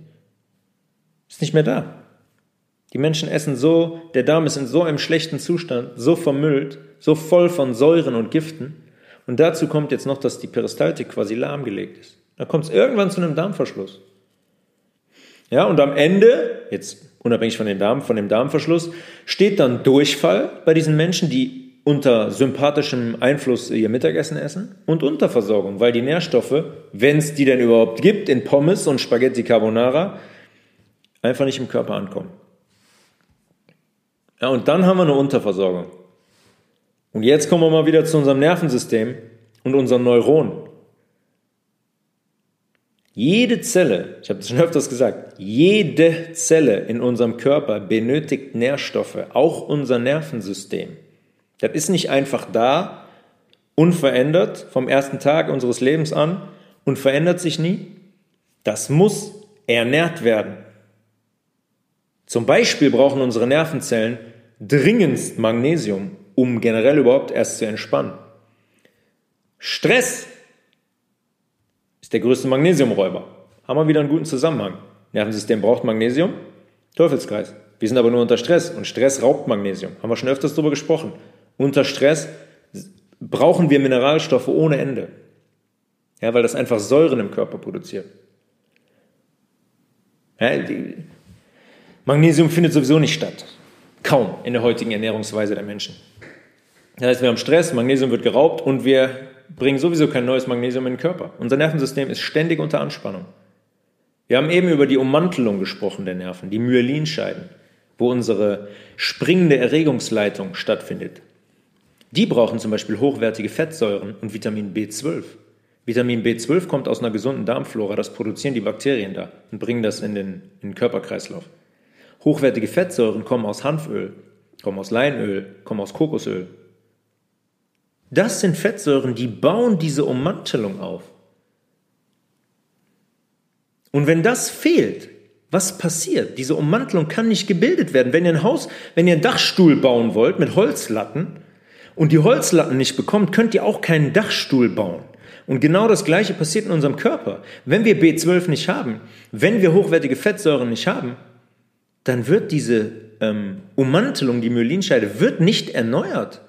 Ist nicht mehr da. Die Menschen essen so, der Darm ist in so einem schlechten Zustand, so vermüllt, so voll von Säuren und Giften. Und dazu kommt jetzt noch, dass die Peristaltik quasi lahmgelegt ist. Da kommt es irgendwann zu einem Darmverschluss. Ja, und am Ende, jetzt unabhängig von dem, Darm, von dem Darmverschluss, steht dann Durchfall bei diesen Menschen, die unter sympathischem Einfluss ihr Mittagessen essen und Unterversorgung, weil die Nährstoffe, wenn es die denn überhaupt gibt, in Pommes und Spaghetti Carbonara, einfach nicht im Körper ankommen. Ja, und dann haben wir eine Unterversorgung. Und jetzt kommen wir mal wieder zu unserem Nervensystem und unseren Neuronen. Jede Zelle, ich habe es schon öfters gesagt, jede Zelle in unserem Körper benötigt Nährstoffe, auch unser Nervensystem. Das ist nicht einfach da, unverändert vom ersten Tag unseres Lebens an und verändert sich nie. Das muss ernährt werden. Zum Beispiel brauchen unsere Nervenzellen dringendst Magnesium, um generell überhaupt erst zu entspannen. Stress ist der größte Magnesiumräuber. Haben wir wieder einen guten Zusammenhang. Nervensystem braucht Magnesium, Teufelskreis. Wir sind aber nur unter Stress und Stress raubt Magnesium. Haben wir schon öfters darüber gesprochen. Unter Stress brauchen wir Mineralstoffe ohne Ende. Ja, weil das einfach Säuren im Körper produziert. Ja, Magnesium findet sowieso nicht statt. Kaum in der heutigen Ernährungsweise der Menschen. Das heißt, wir haben Stress, Magnesium wird geraubt und wir bringen sowieso kein neues Magnesium in den Körper. Unser Nervensystem ist ständig unter Anspannung. Wir haben eben über die Ummantelung gesprochen der Nerven, die Myelinscheiden, wo unsere springende Erregungsleitung stattfindet. Die brauchen zum Beispiel hochwertige Fettsäuren und Vitamin B12. Vitamin B12 kommt aus einer gesunden Darmflora, das produzieren die Bakterien da und bringen das in den, in den Körperkreislauf. Hochwertige Fettsäuren kommen aus Hanföl, kommen aus Leinöl, kommen aus Kokosöl. Das sind Fettsäuren, die bauen diese Ummantelung auf. Und wenn das fehlt, was passiert? Diese Ummantelung kann nicht gebildet werden. Wenn ihr ein Haus, wenn ihr einen Dachstuhl bauen wollt mit Holzlatten und die Holzlatten nicht bekommt, könnt ihr auch keinen Dachstuhl bauen. Und genau das Gleiche passiert in unserem Körper. Wenn wir B12 nicht haben, wenn wir hochwertige Fettsäuren nicht haben, dann wird diese ähm, Ummantelung, die Myelinscheide, wird nicht erneuert.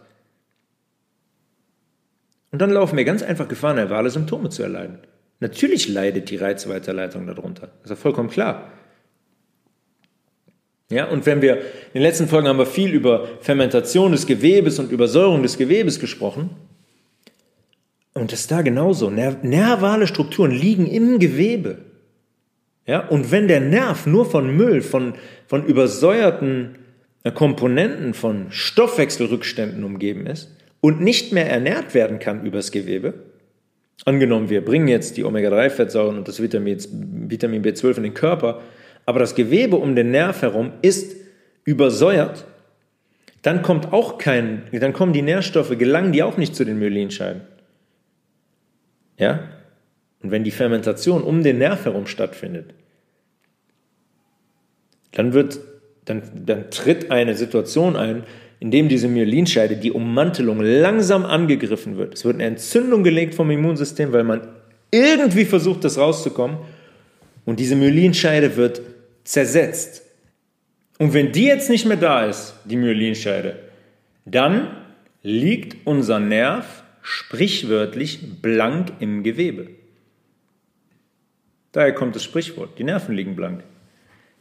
Und dann laufen wir ganz einfach Gefahr, nervale Symptome zu erleiden. Natürlich leidet die Reizweiterleitung darunter. Das ist ja vollkommen klar. Ja, und wenn wir, in den letzten Folgen haben wir viel über Fermentation des Gewebes und Übersäuerung des Gewebes gesprochen. Und das ist da genauso. Nervale Strukturen liegen im Gewebe. Ja, und wenn der Nerv nur von Müll, von, von übersäuerten Komponenten, von Stoffwechselrückständen umgeben ist und nicht mehr ernährt werden kann übers Gewebe, angenommen wir bringen jetzt die Omega-3-Fettsäuren und das Vitamin, Vitamin B12 in den Körper, aber das Gewebe um den Nerv herum ist übersäuert, dann kommt auch kein, dann kommen die Nährstoffe, gelangen die auch nicht zu den Myelinscheiden. Ja? Und wenn die Fermentation um den Nerv herum stattfindet, dann wird, dann, dann tritt eine Situation ein, in dem diese Myelinscheide, die Ummantelung langsam angegriffen wird. Es wird eine Entzündung gelegt vom Immunsystem, weil man irgendwie versucht, das rauszukommen. Und diese Myelinscheide wird zersetzt. Und wenn die jetzt nicht mehr da ist, die Myelinscheide, dann liegt unser Nerv sprichwörtlich blank im Gewebe. Daher kommt das Sprichwort, die Nerven liegen blank.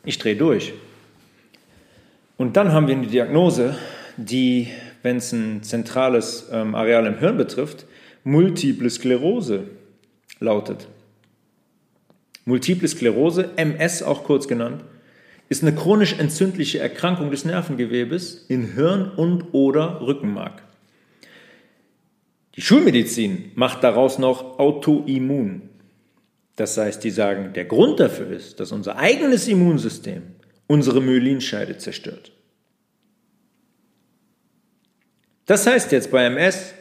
Ich drehe durch. Und dann haben wir eine Diagnose, die, wenn es ein zentrales ähm, Areal im Hirn betrifft, Multiple Sklerose lautet. Multiple Sklerose, MS auch kurz genannt, ist eine chronisch entzündliche Erkrankung des Nervengewebes in Hirn und oder Rückenmark. Die Schulmedizin macht daraus noch Autoimmun. Das heißt, die sagen, der Grund dafür ist, dass unser eigenes Immunsystem unsere Myelinscheide zerstört. Das heißt jetzt bei MS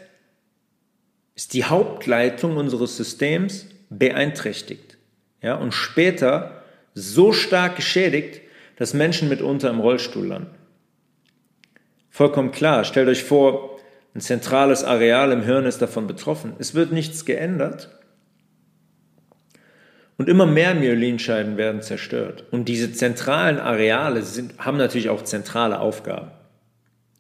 ist die Hauptleitung unseres Systems beeinträchtigt ja, und später so stark geschädigt, dass Menschen mitunter im Rollstuhl landen. Vollkommen klar, stellt euch vor, ein zentrales Areal im Hirn ist davon betroffen. Es wird nichts geändert. Und immer mehr Myelinscheiden werden zerstört. Und diese zentralen Areale sind, haben natürlich auch zentrale Aufgaben.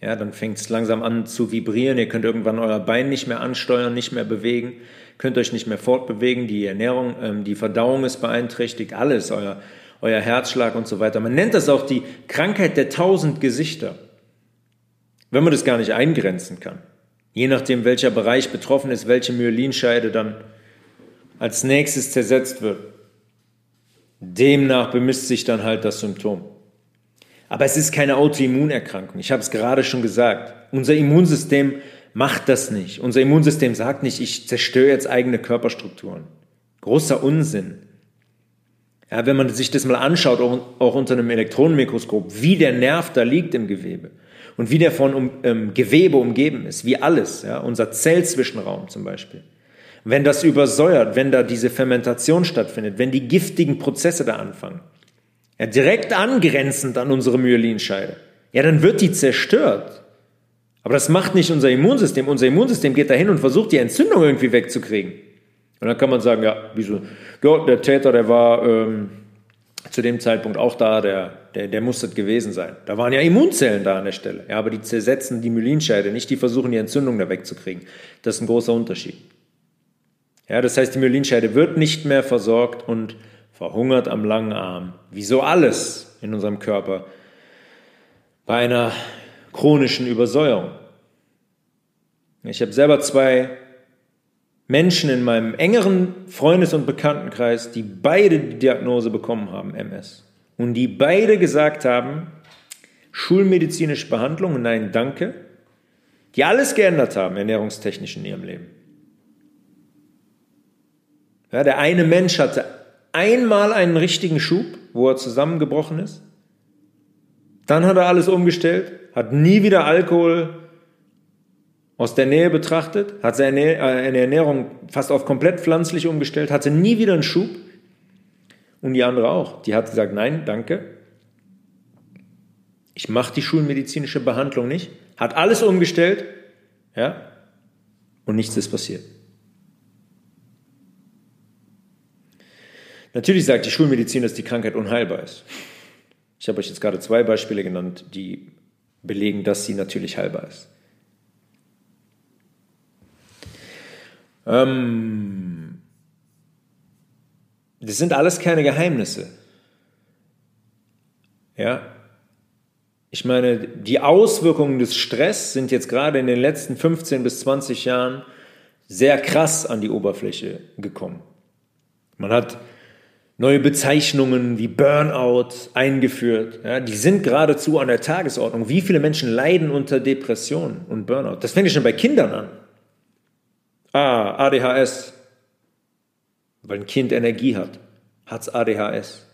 Ja, dann fängt es langsam an zu vibrieren. Ihr könnt irgendwann euer Bein nicht mehr ansteuern, nicht mehr bewegen, könnt euch nicht mehr fortbewegen. Die Ernährung, ähm, die Verdauung ist beeinträchtigt, alles, euer, euer Herzschlag und so weiter. Man nennt das auch die Krankheit der tausend Gesichter wenn man das gar nicht eingrenzen kann. Je nachdem, welcher Bereich betroffen ist, welche Myelinscheide dann als nächstes zersetzt wird. Demnach bemisst sich dann halt das Symptom. Aber es ist keine Autoimmunerkrankung. Ich habe es gerade schon gesagt. Unser Immunsystem macht das nicht. Unser Immunsystem sagt nicht, ich zerstöre jetzt eigene Körperstrukturen. Großer Unsinn. Ja, wenn man sich das mal anschaut, auch, auch unter einem Elektronenmikroskop, wie der Nerv da liegt im Gewebe, und wie der von um, ähm, Gewebe umgeben ist, wie alles, ja, unser Zellzwischenraum zum Beispiel. Wenn das übersäuert, wenn da diese Fermentation stattfindet, wenn die giftigen Prozesse da anfangen, ja, direkt angrenzend an unsere Myelinscheide, ja, dann wird die zerstört. Aber das macht nicht unser Immunsystem. Unser Immunsystem geht dahin und versucht, die Entzündung irgendwie wegzukriegen. Und dann kann man sagen, ja, wieso? Ja, der Täter, der war ähm, zu dem Zeitpunkt auch da, der, der, der muss das gewesen sein. Da waren ja Immunzellen da an der Stelle. Ja, aber die zersetzen die Myelinscheide, nicht die versuchen, die Entzündung da wegzukriegen. Das ist ein großer Unterschied. Ja, das heißt, die Myelinscheide wird nicht mehr versorgt und verhungert am langen Arm. Wie so alles in unserem Körper bei einer chronischen Übersäuerung. Ich habe selber zwei Menschen in meinem engeren Freundes- und Bekanntenkreis, die beide die Diagnose bekommen haben, MS. Und die beide gesagt haben, schulmedizinische Behandlung, nein, danke, die alles geändert haben, ernährungstechnisch in ihrem Leben. Ja, der eine Mensch hatte einmal einen richtigen Schub, wo er zusammengebrochen ist. Dann hat er alles umgestellt, hat nie wieder Alkohol, aus der Nähe betrachtet, hat seine äh, Ernährung fast auf komplett pflanzlich umgestellt, hatte nie wieder einen Schub. Und die andere auch. Die hat gesagt, nein, danke. Ich mache die schulmedizinische Behandlung nicht. Hat alles umgestellt. Ja. Und nichts ist passiert. Natürlich sagt die Schulmedizin, dass die Krankheit unheilbar ist. Ich habe euch jetzt gerade zwei Beispiele genannt, die belegen, dass sie natürlich heilbar ist. Ähm, das sind alles keine Geheimnisse. Ja. Ich meine, die Auswirkungen des Stress sind jetzt gerade in den letzten 15 bis 20 Jahren sehr krass an die Oberfläche gekommen. Man hat neue Bezeichnungen wie Burnout eingeführt. Ja, die sind geradezu an der Tagesordnung. Wie viele Menschen leiden unter Depressionen und Burnout? Das fängt ja schon bei Kindern an. Ah, ADHS. Weil ein Kind Energie hat. Hat's ADHS?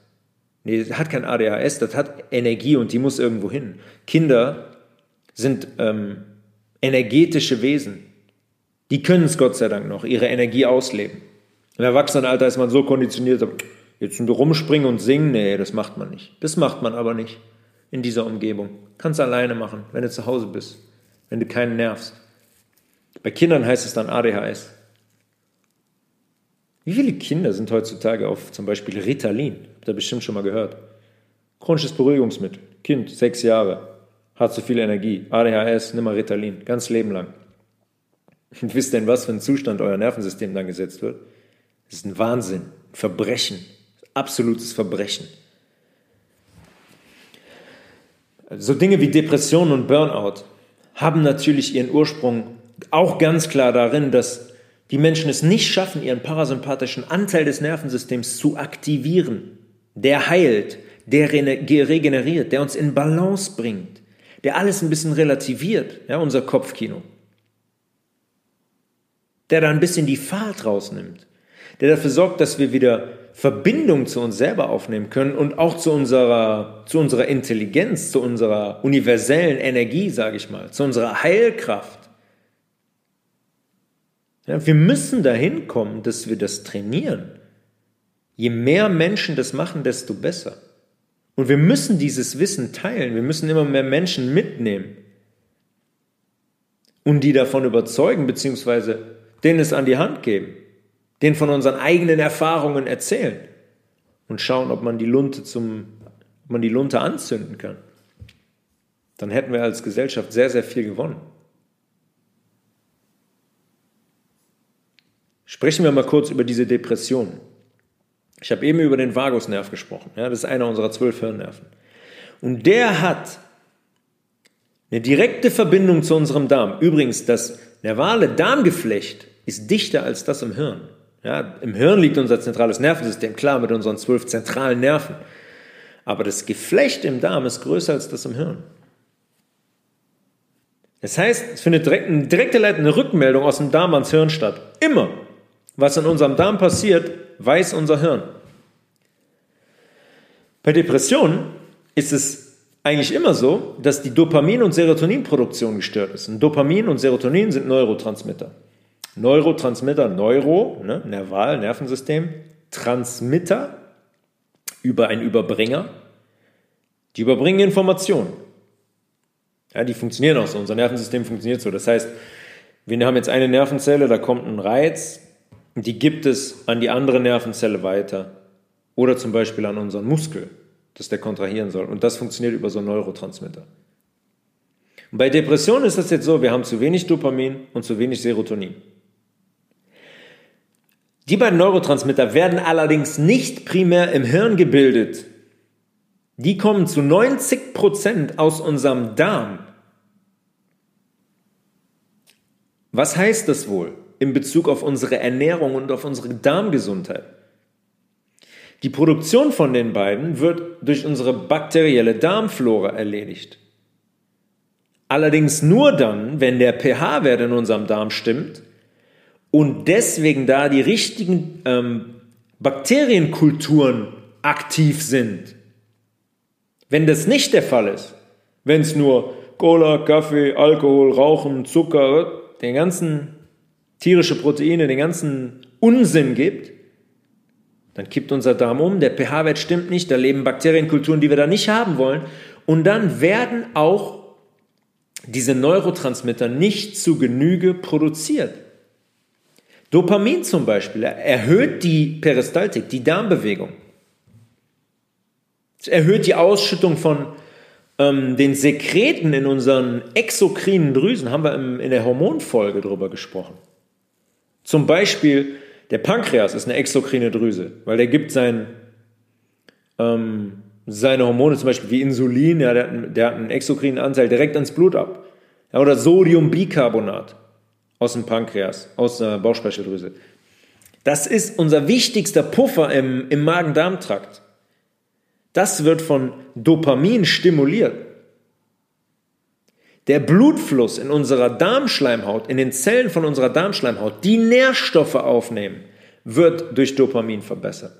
Nee, das hat kein ADHS, das hat Energie und die muss irgendwo hin. Kinder sind ähm, energetische Wesen. Die können es Gott sei Dank noch, ihre Energie ausleben. Im Erwachsenenalter ist man so konditioniert, jetzt rumspringen und singen, nee, das macht man nicht. Das macht man aber nicht in dieser Umgebung. Kannst alleine machen, wenn du zu Hause bist, wenn du keinen nervst. Bei Kindern heißt es dann ADHS. Wie viele Kinder sind heutzutage auf zum Beispiel Ritalin? Habt ihr bestimmt schon mal gehört. Chronisches Beruhigungsmittel. Kind, sechs Jahre, hat zu viel Energie. ADHS, nimm mal Ritalin, ganz Leben lang. Und wisst ihr, in was für ein Zustand euer Nervensystem dann gesetzt wird? Das ist ein Wahnsinn, ein Verbrechen, absolutes Verbrechen. So Dinge wie Depression und Burnout haben natürlich ihren Ursprung auch ganz klar darin, dass die Menschen es nicht schaffen, ihren parasympathischen Anteil des Nervensystems zu aktivieren. Der heilt, der regeneriert, der uns in Balance bringt, der alles ein bisschen relativiert, ja, unser Kopfkino. Der da ein bisschen die Fahrt rausnimmt, der dafür sorgt, dass wir wieder Verbindung zu uns selber aufnehmen können und auch zu unserer, zu unserer Intelligenz, zu unserer universellen Energie, sage ich mal, zu unserer Heilkraft. Ja, wir müssen dahin kommen, dass wir das trainieren. Je mehr Menschen das machen, desto besser. Und wir müssen dieses Wissen teilen. Wir müssen immer mehr Menschen mitnehmen und die davon überzeugen, beziehungsweise denen es an die Hand geben, denen von unseren eigenen Erfahrungen erzählen und schauen, ob man die Lunte zum, ob man die Lunte anzünden kann. Dann hätten wir als Gesellschaft sehr, sehr viel gewonnen. Sprechen wir mal kurz über diese Depression. Ich habe eben über den Vagusnerv gesprochen. Ja, das ist einer unserer zwölf Hirnnerven. Und der hat eine direkte Verbindung zu unserem Darm. Übrigens, das nervale Darmgeflecht ist dichter als das im Hirn. Ja, Im Hirn liegt unser zentrales Nervensystem, klar, mit unseren zwölf zentralen Nerven. Aber das Geflecht im Darm ist größer als das im Hirn. Das heißt, es findet direkt, eine direkte leitende Rückmeldung aus dem Darm ans Hirn statt. Immer. Was in unserem Darm passiert, weiß unser Hirn. Bei Depressionen ist es eigentlich immer so, dass die Dopamin- und Serotoninproduktion gestört ist. Und Dopamin und Serotonin sind Neurotransmitter. Neurotransmitter, Neuro, ne, Nerval, Nervensystem, Transmitter über einen Überbringer. Die überbringen Informationen. Ja, die funktionieren auch so. Unser Nervensystem funktioniert so. Das heißt, wir haben jetzt eine Nervenzelle, da kommt ein Reiz, die gibt es an die andere Nervenzelle weiter oder zum Beispiel an unseren Muskel, dass der kontrahieren soll. Und das funktioniert über so einen Neurotransmitter. Und bei Depressionen ist das jetzt so, wir haben zu wenig Dopamin und zu wenig Serotonin. Die beiden Neurotransmitter werden allerdings nicht primär im Hirn gebildet. Die kommen zu 90 Prozent aus unserem Darm. Was heißt das wohl? in Bezug auf unsere Ernährung und auf unsere Darmgesundheit. Die Produktion von den beiden wird durch unsere bakterielle Darmflora erledigt. Allerdings nur dann, wenn der pH-Wert in unserem Darm stimmt und deswegen da die richtigen ähm, Bakterienkulturen aktiv sind. Wenn das nicht der Fall ist, wenn es nur Cola, Kaffee, Alkohol, Rauchen, Zucker, den ganzen tierische Proteine, den ganzen Unsinn gibt, dann kippt unser Darm um, der pH-Wert stimmt nicht, da leben Bakterienkulturen, die wir da nicht haben wollen. Und dann werden auch diese Neurotransmitter nicht zu Genüge produziert. Dopamin zum Beispiel erhöht die Peristaltik, die Darmbewegung. Es erhöht die Ausschüttung von ähm, den Sekreten in unseren exokrinen Drüsen, haben wir im, in der Hormonfolge drüber gesprochen. Zum Beispiel der Pankreas ist eine exokrine Drüse, weil der gibt sein, ähm, seine Hormone, zum Beispiel wie Insulin, ja, der, der, hat einen exokrinen Anteil direkt ins Blut ab. Ja, oder Sodiumbicarbonat aus dem Pankreas, aus der Bauchspeicheldrüse. Das ist unser wichtigster Puffer im, im Magen-Darm-Trakt. Das wird von Dopamin stimuliert. Der Blutfluss in unserer Darmschleimhaut, in den Zellen von unserer Darmschleimhaut, die Nährstoffe aufnehmen, wird durch Dopamin verbessert.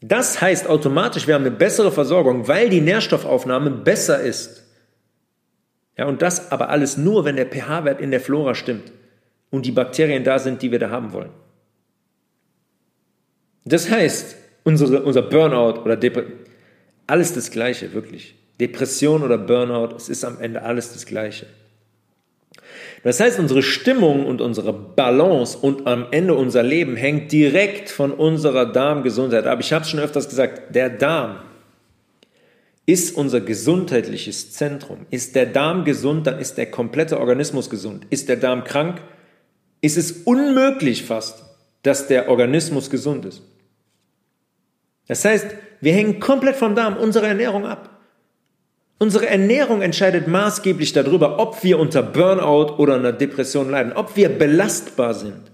Das heißt automatisch, wir haben eine bessere Versorgung, weil die Nährstoffaufnahme besser ist. Ja, und das aber alles nur, wenn der pH-Wert in der Flora stimmt und die Bakterien da sind, die wir da haben wollen. Das heißt, unsere, unser Burnout oder Dep alles das Gleiche, wirklich. Depression oder Burnout, es ist am Ende alles das Gleiche. Das heißt, unsere Stimmung und unsere Balance und am Ende unser Leben hängt direkt von unserer Darmgesundheit ab. Ich habe es schon öfters gesagt, der Darm ist unser gesundheitliches Zentrum. Ist der Darm gesund, dann ist der komplette Organismus gesund. Ist der Darm krank, ist es unmöglich fast, dass der Organismus gesund ist. Das heißt, wir hängen komplett vom Darm, unserer Ernährung ab. Unsere Ernährung entscheidet maßgeblich darüber, ob wir unter Burnout oder einer Depression leiden, ob wir belastbar sind.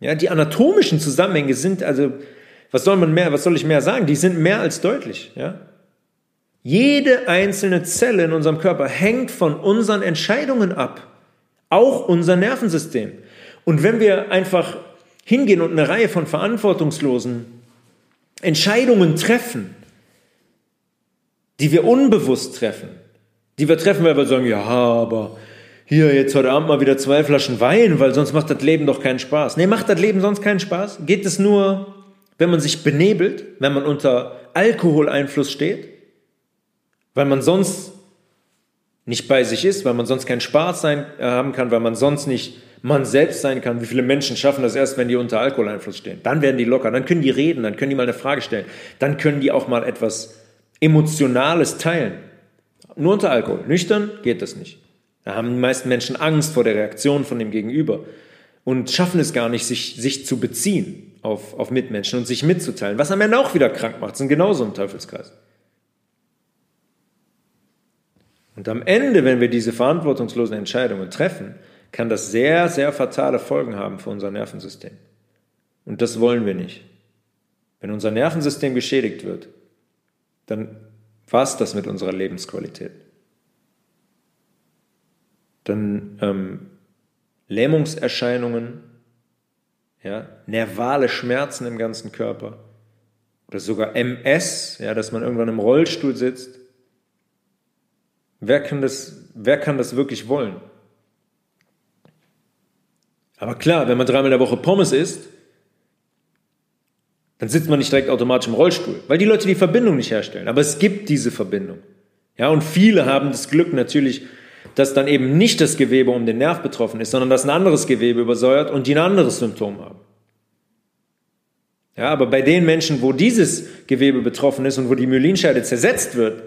Ja, die anatomischen Zusammenhänge sind also Was soll man mehr, was soll ich mehr sagen? Die sind mehr als deutlich, ja? Jede einzelne Zelle in unserem Körper hängt von unseren Entscheidungen ab. Auch unser Nervensystem. Und wenn wir einfach hingehen und eine Reihe von verantwortungslosen Entscheidungen treffen, die wir unbewusst treffen, die wir treffen, weil wir sagen, ja, aber hier jetzt heute Abend mal wieder zwei Flaschen Wein, weil sonst macht das Leben doch keinen Spaß. Nee, macht das Leben sonst keinen Spaß? Geht es nur, wenn man sich benebelt, wenn man unter Alkoholeinfluss steht? Weil man sonst nicht bei sich ist, weil man sonst keinen Spaß sein, äh, haben kann, weil man sonst nicht man selbst sein kann. Wie viele Menschen schaffen das erst, wenn die unter Alkoholeinfluss stehen? Dann werden die locker, dann können die reden, dann können die mal eine Frage stellen, dann können die auch mal etwas Emotionales teilen. Nur unter Alkohol. Nüchtern geht das nicht. Da haben die meisten Menschen Angst vor der Reaktion von dem Gegenüber und schaffen es gar nicht, sich, sich zu beziehen auf, auf Mitmenschen und sich mitzuteilen, was am Ende auch wieder krank macht. Ist genauso ein Teufelskreis. Und am Ende, wenn wir diese verantwortungslosen Entscheidungen treffen, kann das sehr, sehr fatale Folgen haben für unser Nervensystem. Und das wollen wir nicht. Wenn unser Nervensystem geschädigt wird, dann war es das mit unserer Lebensqualität. Dann ähm, Lähmungserscheinungen, ja, nervale Schmerzen im ganzen Körper oder sogar MS, ja, dass man irgendwann im Rollstuhl sitzt. Wer kann das, wer kann das wirklich wollen? Aber klar, wenn man dreimal in der Woche Pommes isst, dann sitzt man nicht direkt automatisch im Rollstuhl, weil die Leute die Verbindung nicht herstellen. Aber es gibt diese Verbindung. Ja, und viele haben das Glück natürlich, dass dann eben nicht das Gewebe um den Nerv betroffen ist, sondern dass ein anderes Gewebe übersäuert und die ein anderes Symptom haben. Ja, aber bei den Menschen, wo dieses Gewebe betroffen ist und wo die Myelinscheide zersetzt wird,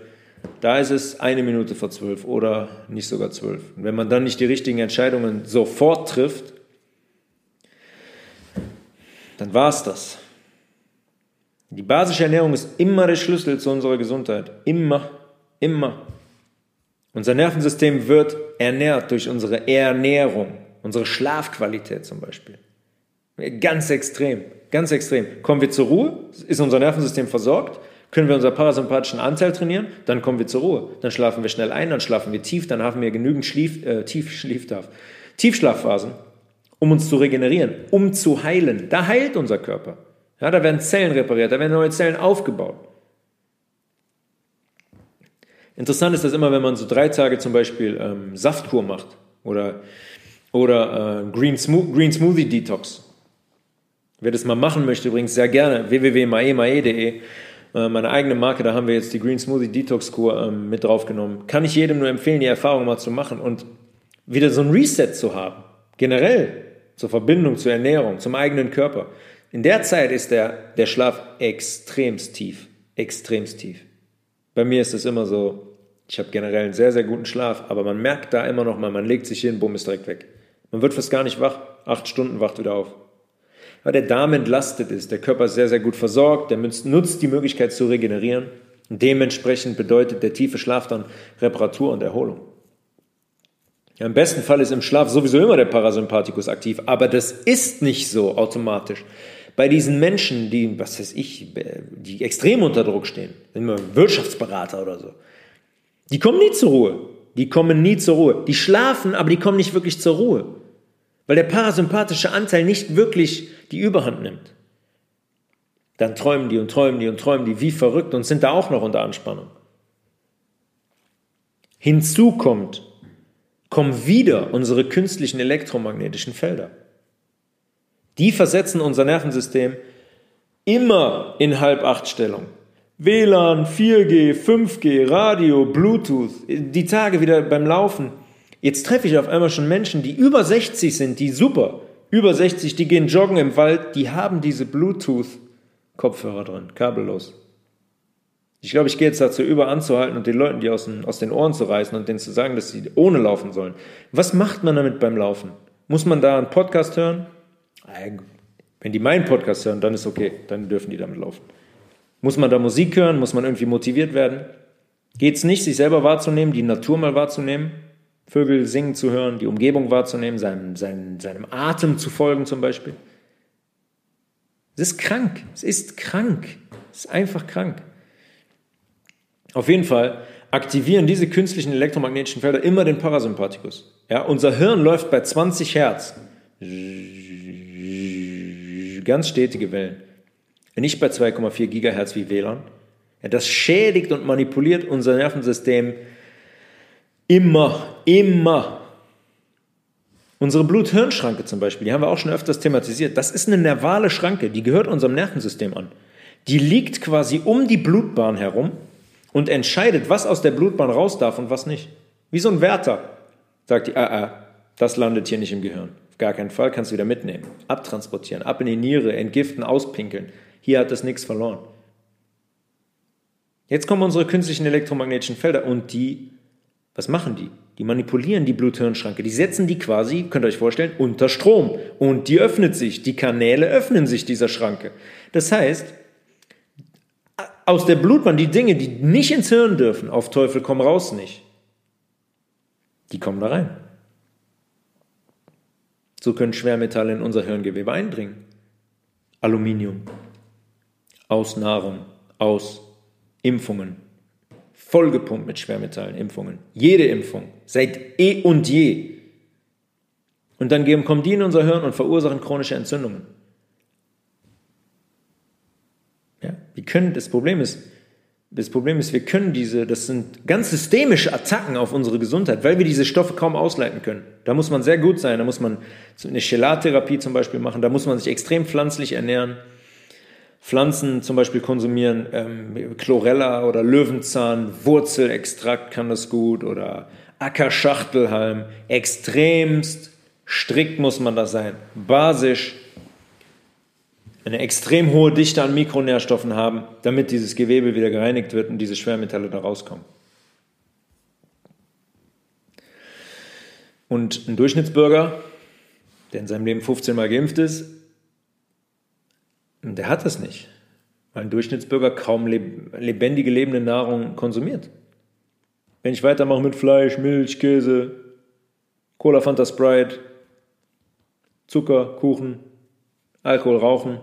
da ist es eine Minute vor zwölf oder nicht sogar zwölf. Und wenn man dann nicht die richtigen Entscheidungen sofort trifft, dann war es das. Die basische Ernährung ist immer der Schlüssel zu unserer Gesundheit. Immer, immer. Unser Nervensystem wird ernährt durch unsere Ernährung, unsere Schlafqualität zum Beispiel. Ganz extrem, ganz extrem. Kommen wir zur Ruhe, ist unser Nervensystem versorgt, können wir unseren parasympathischen Anteil trainieren, dann kommen wir zur Ruhe. Dann schlafen wir schnell ein, dann schlafen wir tief, dann haben wir genügend Schlief, äh, tief, Schliefdarf, Tiefschlafphasen um uns zu regenerieren, um zu heilen. Da heilt unser Körper. Ja, da werden Zellen repariert, da werden neue Zellen aufgebaut. Interessant ist das immer, wenn man so drei Tage zum Beispiel ähm, Saftkur macht oder, oder äh, Green, Smo Green Smoothie Detox. Wer das mal machen möchte, übrigens sehr gerne, www.maemae.de, äh, meine eigene Marke, da haben wir jetzt die Green Smoothie Detox Kur ähm, mit draufgenommen. Kann ich jedem nur empfehlen, die Erfahrung mal zu machen und wieder so ein Reset zu haben. Generell zur Verbindung, zur Ernährung, zum eigenen Körper. In der Zeit ist der, der Schlaf extremst tief, extremst tief. Bei mir ist es immer so, ich habe generell einen sehr, sehr guten Schlaf, aber man merkt da immer noch mal, man legt sich hin, bumm, ist direkt weg. Man wird fast gar nicht wach, acht Stunden wacht wieder auf. Weil der Darm entlastet ist, der Körper ist sehr, sehr gut versorgt, der nutzt die Möglichkeit zu regenerieren. Und dementsprechend bedeutet der tiefe Schlaf dann Reparatur und Erholung. Ja, Im besten Fall ist im Schlaf sowieso immer der Parasympathikus aktiv, aber das ist nicht so automatisch. Bei diesen Menschen, die, was weiß ich, die extrem unter Druck stehen, immer Wirtschaftsberater oder so, die kommen nie zur Ruhe. Die kommen nie zur Ruhe. Die schlafen, aber die kommen nicht wirklich zur Ruhe. Weil der parasympathische Anteil nicht wirklich die Überhand nimmt. Dann träumen die und träumen die und träumen die wie verrückt und sind da auch noch unter Anspannung. Hinzu kommt, kommen wieder unsere künstlichen elektromagnetischen Felder. Die versetzen unser Nervensystem immer in Halb-Acht-Stellung. WLAN, 4G, 5G, Radio, Bluetooth, die Tage wieder beim Laufen. Jetzt treffe ich auf einmal schon Menschen, die über 60 sind, die super, über 60, die gehen joggen im Wald, die haben diese Bluetooth-Kopfhörer drin, kabellos. Ich glaube, ich gehe jetzt dazu über, anzuhalten und den Leuten die aus den, aus den Ohren zu reißen und denen zu sagen, dass sie ohne laufen sollen. Was macht man damit beim Laufen? Muss man da einen Podcast hören? Wenn die meinen Podcast hören, dann ist okay, dann dürfen die damit laufen. Muss man da Musik hören? Muss man irgendwie motiviert werden? Geht es nicht, sich selber wahrzunehmen, die Natur mal wahrzunehmen, Vögel singen zu hören, die Umgebung wahrzunehmen, seinem, seinem, seinem Atem zu folgen zum Beispiel? Es ist krank. Es ist krank. Es ist einfach krank. Auf jeden Fall aktivieren diese künstlichen elektromagnetischen Felder immer den Parasympathikus. Ja, unser Hirn läuft bei 20 Hertz. Ganz stetige Wellen. Nicht bei 2,4 Gigahertz wie WLAN. Ja, das schädigt und manipuliert unser Nervensystem immer, immer. Unsere Blut-Hirn-Schranke zum Beispiel, die haben wir auch schon öfters thematisiert. Das ist eine nervale Schranke, die gehört unserem Nervensystem an. Die liegt quasi um die Blutbahn herum und entscheidet, was aus der Blutbahn raus darf und was nicht. Wie so ein Wärter. Sagt die, ah, ah, das landet hier nicht im Gehirn. Gar keinen Fall kannst du wieder mitnehmen. Abtransportieren, ab in die Niere, entgiften, auspinkeln. Hier hat das nichts verloren. Jetzt kommen unsere künstlichen elektromagnetischen Felder und die, was machen die? Die manipulieren die Blut-Hirn-Schranke. Die setzen die quasi, könnt ihr euch vorstellen, unter Strom. Und die öffnet sich. Die Kanäle öffnen sich dieser Schranke. Das heißt, aus der Blutbahn, die Dinge, die nicht ins Hirn dürfen, auf Teufel komm raus nicht, die kommen da rein. So können Schwermetalle in unser Hirngewebe eindringen. Aluminium. Aus Nahrung, aus Impfungen. Vollgepumpt mit Schwermetallen, Impfungen. Jede Impfung. Seit eh und je. Und dann kommen die in unser Hirn und verursachen chronische Entzündungen. Ja, wir können, das Problem ist, das Problem ist, wir können diese, das sind ganz systemische Attacken auf unsere Gesundheit, weil wir diese Stoffe kaum ausleiten können. Da muss man sehr gut sein, da muss man eine Chelartherapie zum Beispiel machen, da muss man sich extrem pflanzlich ernähren. Pflanzen zum Beispiel konsumieren, ähm, Chlorella oder Löwenzahn, Wurzelextrakt kann das gut oder Ackerschachtelhalm. Extremst strikt muss man da sein, basisch, eine extrem hohe Dichte an Mikronährstoffen haben, damit dieses Gewebe wieder gereinigt wird und diese Schwermetalle da rauskommen. Und ein Durchschnittsbürger, der in seinem Leben 15 Mal geimpft ist, der hat das nicht, weil ein Durchschnittsbürger kaum lebendige, lebende Nahrung konsumiert. Wenn ich weitermache mit Fleisch, Milch, Käse, Cola, Fanta, Sprite, Zucker, Kuchen, Alkohol, Rauchen,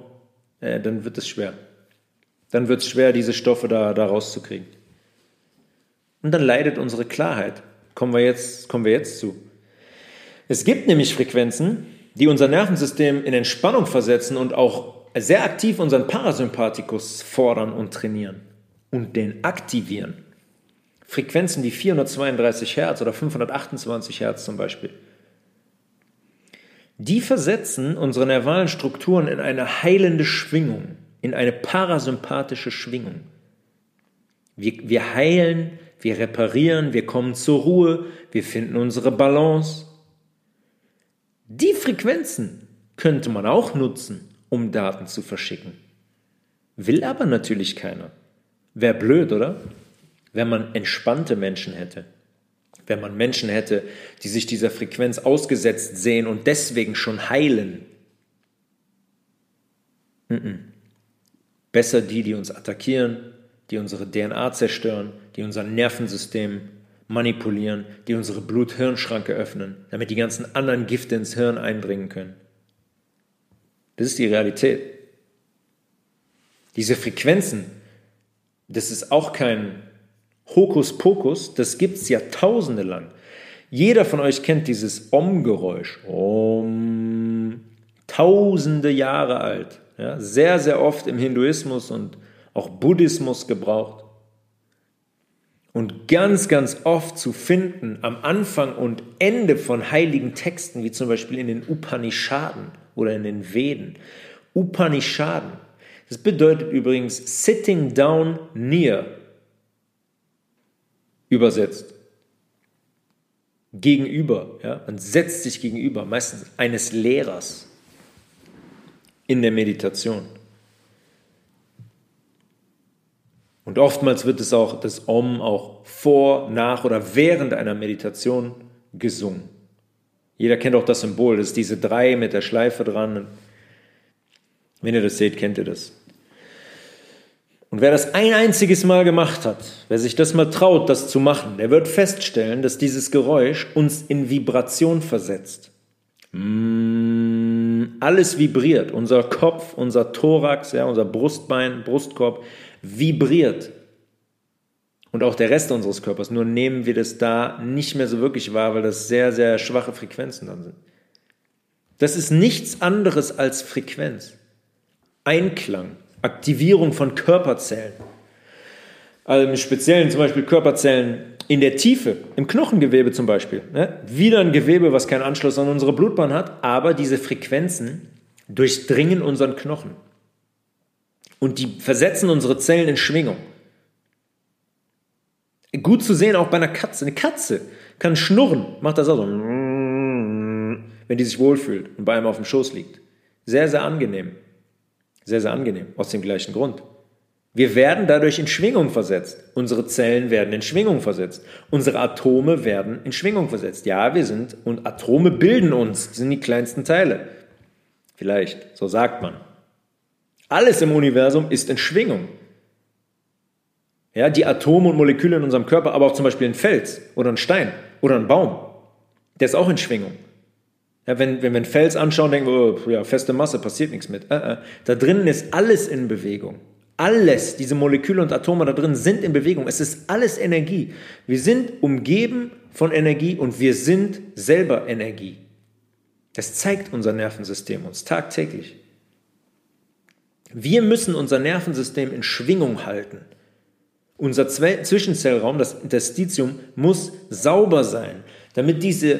äh, dann wird es schwer. Dann wird es schwer, diese Stoffe da, da rauszukriegen. Und dann leidet unsere Klarheit. Kommen wir, jetzt, kommen wir jetzt zu. Es gibt nämlich Frequenzen, die unser Nervensystem in Entspannung versetzen und auch sehr aktiv unseren Parasympathikus fordern und trainieren und den aktivieren. Frequenzen wie 432 Hertz oder 528 Hertz zum Beispiel. Die versetzen unsere nervalen Strukturen in eine heilende Schwingung, in eine parasympathische Schwingung. Wir, wir heilen, wir reparieren, wir kommen zur Ruhe, wir finden unsere Balance. Die Frequenzen könnte man auch nutzen, um Daten zu verschicken. Will aber natürlich keiner. Wäre blöd, oder? Wenn man entspannte Menschen hätte. Wenn man Menschen hätte, die sich dieser Frequenz ausgesetzt sehen und deswegen schon heilen. Besser die, die uns attackieren, die unsere DNA zerstören, die unser Nervensystem manipulieren, die unsere Blut-Hirn-Schranke öffnen, damit die ganzen anderen Gifte ins Hirn eindringen können. Das ist die Realität. Diese Frequenzen, das ist auch kein Hokuspokus, das gibt es Jahrtausende lang. Jeder von euch kennt dieses Om-Geräusch. Om. Tausende Jahre alt. Ja, sehr, sehr oft im Hinduismus und auch Buddhismus gebraucht. Und ganz, ganz oft zu finden am Anfang und Ende von heiligen Texten, wie zum Beispiel in den Upanishaden oder in den Veden. Upanishaden. Das bedeutet übrigens sitting down near. Übersetzt. Gegenüber. Ja? Man setzt sich gegenüber, meistens eines Lehrers in der Meditation. Und oftmals wird es auch das Om auch vor, nach oder während einer Meditation gesungen. Jeder kennt auch das Symbol, das ist diese drei mit der Schleife dran. Wenn ihr das seht, kennt ihr das. Und wer das ein einziges Mal gemacht hat, wer sich das mal traut, das zu machen, der wird feststellen, dass dieses Geräusch uns in Vibration versetzt. Mm, alles vibriert. Unser Kopf, unser Thorax, ja, unser Brustbein, Brustkorb vibriert. Und auch der Rest unseres Körpers. Nur nehmen wir das da nicht mehr so wirklich wahr, weil das sehr, sehr schwache Frequenzen dann sind. Das ist nichts anderes als Frequenz. Einklang, Aktivierung von Körperzellen. Also im Speziellen zum Beispiel Körperzellen in der Tiefe, im Knochengewebe zum Beispiel. Ne? Wieder ein Gewebe, was keinen Anschluss an unsere Blutbahn hat, aber diese Frequenzen durchdringen unseren Knochen. Und die versetzen unsere Zellen in Schwingung. Gut zu sehen auch bei einer Katze. Eine Katze kann schnurren, macht das auch so, wenn die sich wohlfühlt und bei einem auf dem Schoß liegt. Sehr, sehr angenehm. Sehr, sehr angenehm, aus dem gleichen Grund. Wir werden dadurch in Schwingung versetzt. Unsere Zellen werden in Schwingung versetzt. Unsere Atome werden in Schwingung versetzt. Ja, wir sind, und Atome bilden uns, sind die kleinsten Teile. Vielleicht, so sagt man. Alles im Universum ist in Schwingung. Ja, die Atome und Moleküle in unserem Körper, aber auch zum Beispiel ein Fels oder ein Stein oder ein Baum, der ist auch in Schwingung. Ja, wenn, wenn wir einen Fels anschauen, denken wir, oh, ja, feste Masse, passiert nichts mit. Äh, äh. Da drinnen ist alles in Bewegung. Alles, diese Moleküle und Atome da drin sind in Bewegung. Es ist alles Energie. Wir sind umgeben von Energie und wir sind selber Energie. Das zeigt unser Nervensystem uns tagtäglich. Wir müssen unser Nervensystem in Schwingung halten. Unser Zwischenzellraum, das Interstitium, muss sauber sein, damit diese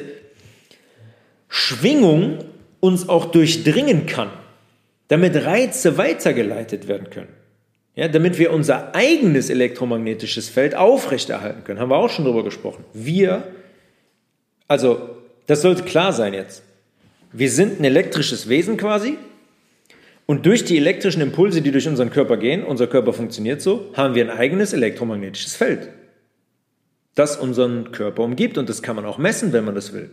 Schwingung uns auch durchdringen kann, damit Reize weitergeleitet werden können. Ja, damit wir unser eigenes elektromagnetisches Feld aufrechterhalten können. Haben wir auch schon drüber gesprochen. Wir, also das sollte klar sein jetzt. Wir sind ein elektrisches Wesen quasi. Und durch die elektrischen Impulse, die durch unseren Körper gehen, unser Körper funktioniert so, haben wir ein eigenes elektromagnetisches Feld, das unseren Körper umgibt. Und das kann man auch messen, wenn man das will.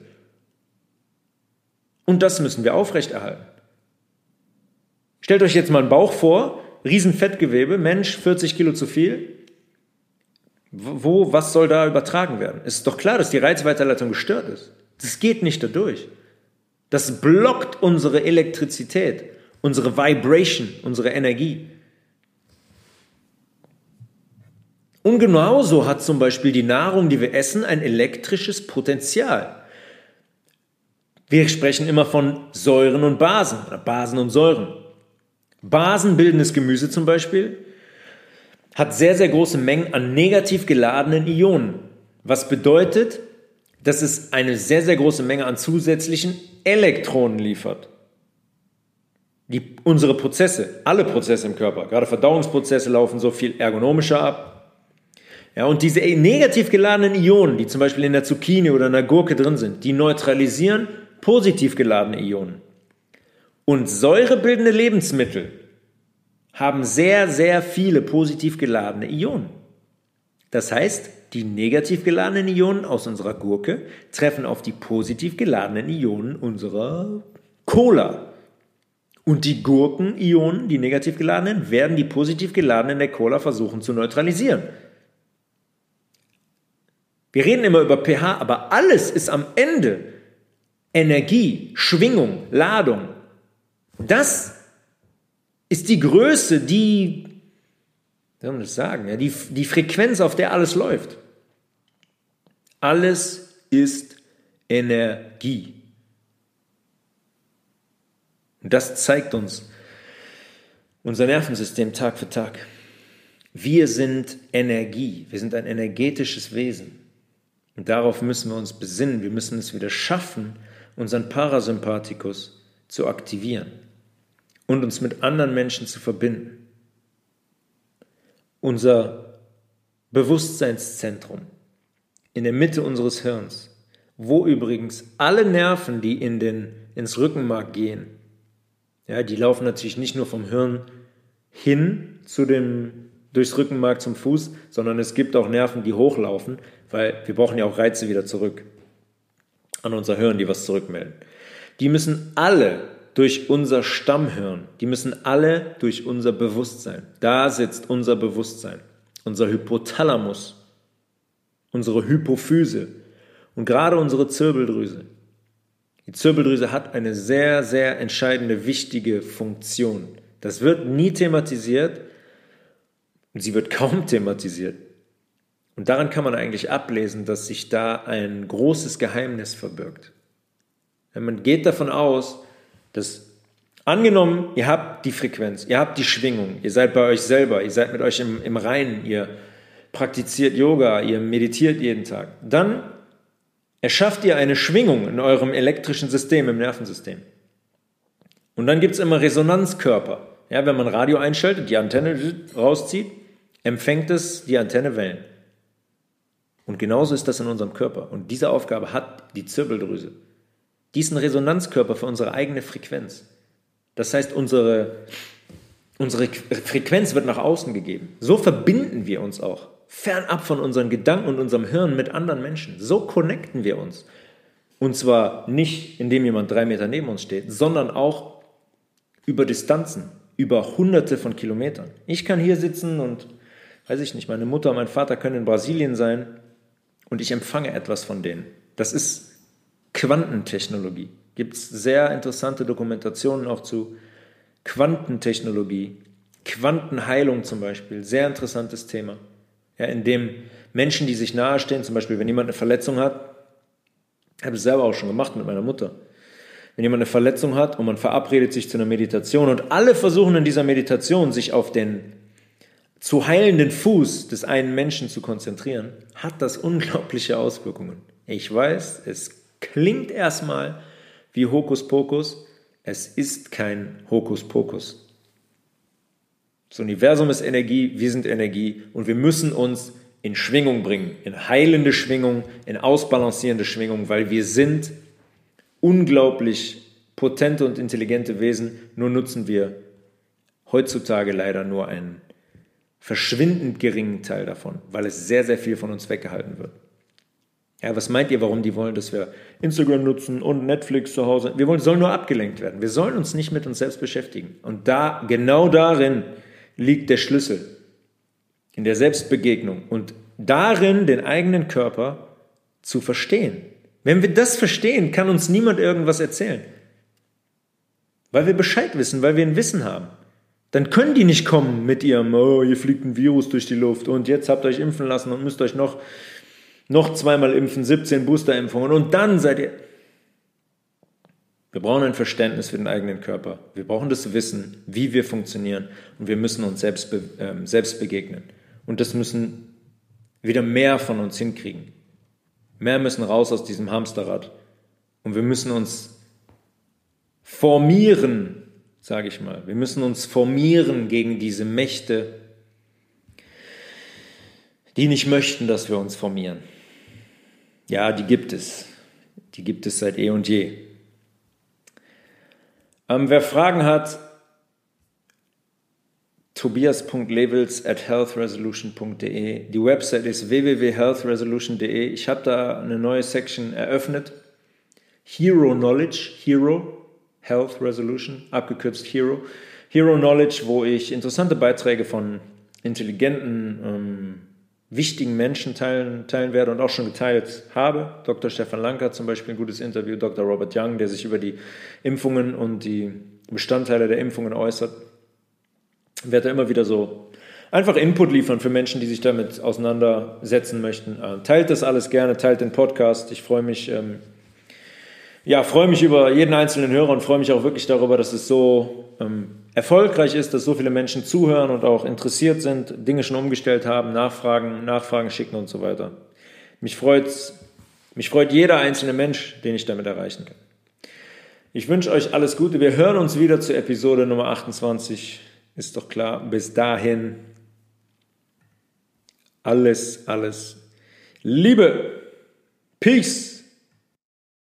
Und das müssen wir aufrechterhalten. Stellt euch jetzt mal einen Bauch vor, Riesenfettgewebe, Mensch, 40 Kilo zu viel. Wo, was soll da übertragen werden? Es ist doch klar, dass die Reizweiterleitung gestört ist. Das geht nicht dadurch. Das blockt unsere Elektrizität, unsere Vibration, unsere Energie. Und genauso hat zum Beispiel die Nahrung, die wir essen, ein elektrisches Potenzial. Wir sprechen immer von Säuren und Basen oder Basen und Säuren. Basenbildendes Gemüse zum Beispiel hat sehr, sehr große Mengen an negativ geladenen Ionen. Was bedeutet, dass es eine sehr, sehr große Menge an zusätzlichen Elektronen liefert. Die, unsere Prozesse, alle Prozesse im Körper, gerade Verdauungsprozesse laufen so viel ergonomischer ab. Ja, und diese negativ geladenen Ionen, die zum Beispiel in der Zucchini oder in der Gurke drin sind, die neutralisieren positiv geladene Ionen. Und säurebildende Lebensmittel haben sehr, sehr viele positiv geladene Ionen. Das heißt, die negativ geladenen Ionen aus unserer Gurke treffen auf die positiv geladenen Ionen unserer Cola. Und die Gurkenionen, die negativ geladenen, werden die positiv geladenen der Cola versuchen zu neutralisieren. Wir reden immer über pH, aber alles ist am Ende Energie, Schwingung, Ladung. Das ist die Größe, die, wie soll man das sagen, die, die Frequenz, auf der alles läuft. Alles ist Energie. Und das zeigt uns unser Nervensystem Tag für Tag. Wir sind Energie, wir sind ein energetisches Wesen. Und darauf müssen wir uns besinnen, wir müssen es wieder schaffen, unseren Parasympathikus zu aktivieren und uns mit anderen Menschen zu verbinden. Unser Bewusstseinszentrum in der Mitte unseres Hirns, wo übrigens alle Nerven, die in den, ins Rückenmark gehen, ja, die laufen natürlich nicht nur vom Hirn hin zu dem, durchs Rückenmark zum Fuß, sondern es gibt auch Nerven, die hochlaufen, weil wir brauchen ja auch Reize wieder zurück an unser Hirn, die was zurückmelden. Die müssen alle durch unser Stammhirn. Die müssen alle durch unser Bewusstsein. Da sitzt unser Bewusstsein, unser Hypothalamus, unsere Hypophyse und gerade unsere Zirbeldrüse. Die Zirbeldrüse hat eine sehr, sehr entscheidende, wichtige Funktion. Das wird nie thematisiert und sie wird kaum thematisiert. Und daran kann man eigentlich ablesen, dass sich da ein großes Geheimnis verbirgt. Wenn man geht davon aus, dass angenommen, ihr habt die Frequenz, ihr habt die Schwingung, ihr seid bei euch selber, ihr seid mit euch im, im Reinen, ihr praktiziert Yoga, ihr meditiert jeden Tag, dann erschafft ihr eine Schwingung in eurem elektrischen System, im Nervensystem. Und dann gibt es immer Resonanzkörper. Ja, wenn man Radio einschaltet, die Antenne rauszieht, empfängt es die Antenne Wellen. Und genauso ist das in unserem Körper. Und diese Aufgabe hat die Zirbeldrüse. Die ist ein Resonanzkörper für unsere eigene Frequenz. Das heißt, unsere, unsere Frequenz wird nach außen gegeben. So verbinden wir uns auch. Fernab von unseren Gedanken und unserem Hirn mit anderen Menschen. So connecten wir uns. Und zwar nicht, indem jemand drei Meter neben uns steht, sondern auch über Distanzen, über hunderte von Kilometern. Ich kann hier sitzen und, weiß ich nicht, meine Mutter, mein Vater können in Brasilien sein und ich empfange etwas von denen. Das ist Quantentechnologie. Gibt es sehr interessante Dokumentationen auch zu Quantentechnologie, Quantenheilung zum Beispiel, sehr interessantes Thema. Ja, in dem Menschen, die sich nahestehen, zum Beispiel, wenn jemand eine Verletzung hat, habe ich selber auch schon gemacht mit meiner Mutter. Wenn jemand eine Verletzung hat und man verabredet sich zu einer Meditation und alle versuchen in dieser Meditation sich auf den zu heilenden Fuß des einen Menschen zu konzentrieren, hat das unglaubliche Auswirkungen. Ich weiß, es Klingt erstmal wie Hokuspokus, es ist kein Hokuspokus. Das Universum ist Energie, wir sind Energie und wir müssen uns in Schwingung bringen, in heilende Schwingung, in ausbalancierende Schwingung, weil wir sind unglaublich potente und intelligente Wesen, nur nutzen wir heutzutage leider nur einen verschwindend geringen Teil davon, weil es sehr, sehr viel von uns weggehalten wird. Ja, was meint ihr, warum die wollen, dass wir Instagram nutzen und Netflix zu Hause? Wir wollen, sollen nur abgelenkt werden. Wir sollen uns nicht mit uns selbst beschäftigen. Und da, genau darin liegt der Schlüssel. In der Selbstbegegnung und darin, den eigenen Körper zu verstehen. Wenn wir das verstehen, kann uns niemand irgendwas erzählen. Weil wir Bescheid wissen, weil wir ein Wissen haben. Dann können die nicht kommen mit ihrem, oh, hier fliegt ein Virus durch die Luft und jetzt habt ihr euch impfen lassen und müsst euch noch noch zweimal impfen, 17 Boosterimpfungen und dann seid ihr. Wir brauchen ein Verständnis für den eigenen Körper. Wir brauchen das Wissen, wie wir funktionieren und wir müssen uns selbst, be äh, selbst begegnen. Und das müssen wieder mehr von uns hinkriegen. Mehr müssen raus aus diesem Hamsterrad. Und wir müssen uns formieren, sage ich mal. Wir müssen uns formieren gegen diese Mächte, die nicht möchten, dass wir uns formieren. Ja, die gibt es. Die gibt es seit eh und je. Ähm, wer Fragen hat, tobias.levels at healthresolution.de. Die Website ist www.healthresolution.de. Ich habe da eine neue Section eröffnet. Hero Knowledge, Hero, Health Resolution, abgekürzt Hero. Hero Knowledge, wo ich interessante Beiträge von intelligenten ähm, wichtigen Menschen teilen, teilen werde und auch schon geteilt habe. Dr. Stefan Lanker zum Beispiel ein gutes Interview, Dr. Robert Young, der sich über die Impfungen und die Bestandteile der Impfungen äußert. Ich werde immer wieder so einfach Input liefern für Menschen, die sich damit auseinandersetzen möchten. Äh, teilt das alles gerne, teilt den Podcast. Ich freue mich, ähm, ja, freue mich über jeden einzelnen Hörer und freue mich auch wirklich darüber, dass es so ähm, erfolgreich ist, dass so viele Menschen zuhören und auch interessiert sind, Dinge schon umgestellt haben, Nachfragen, Nachfragen schicken und so weiter. Mich freut, mich freut jeder einzelne Mensch, den ich damit erreichen kann. Ich wünsche euch alles Gute. Wir hören uns wieder zur Episode Nummer 28. Ist doch klar. Bis dahin alles, alles Liebe. Peace.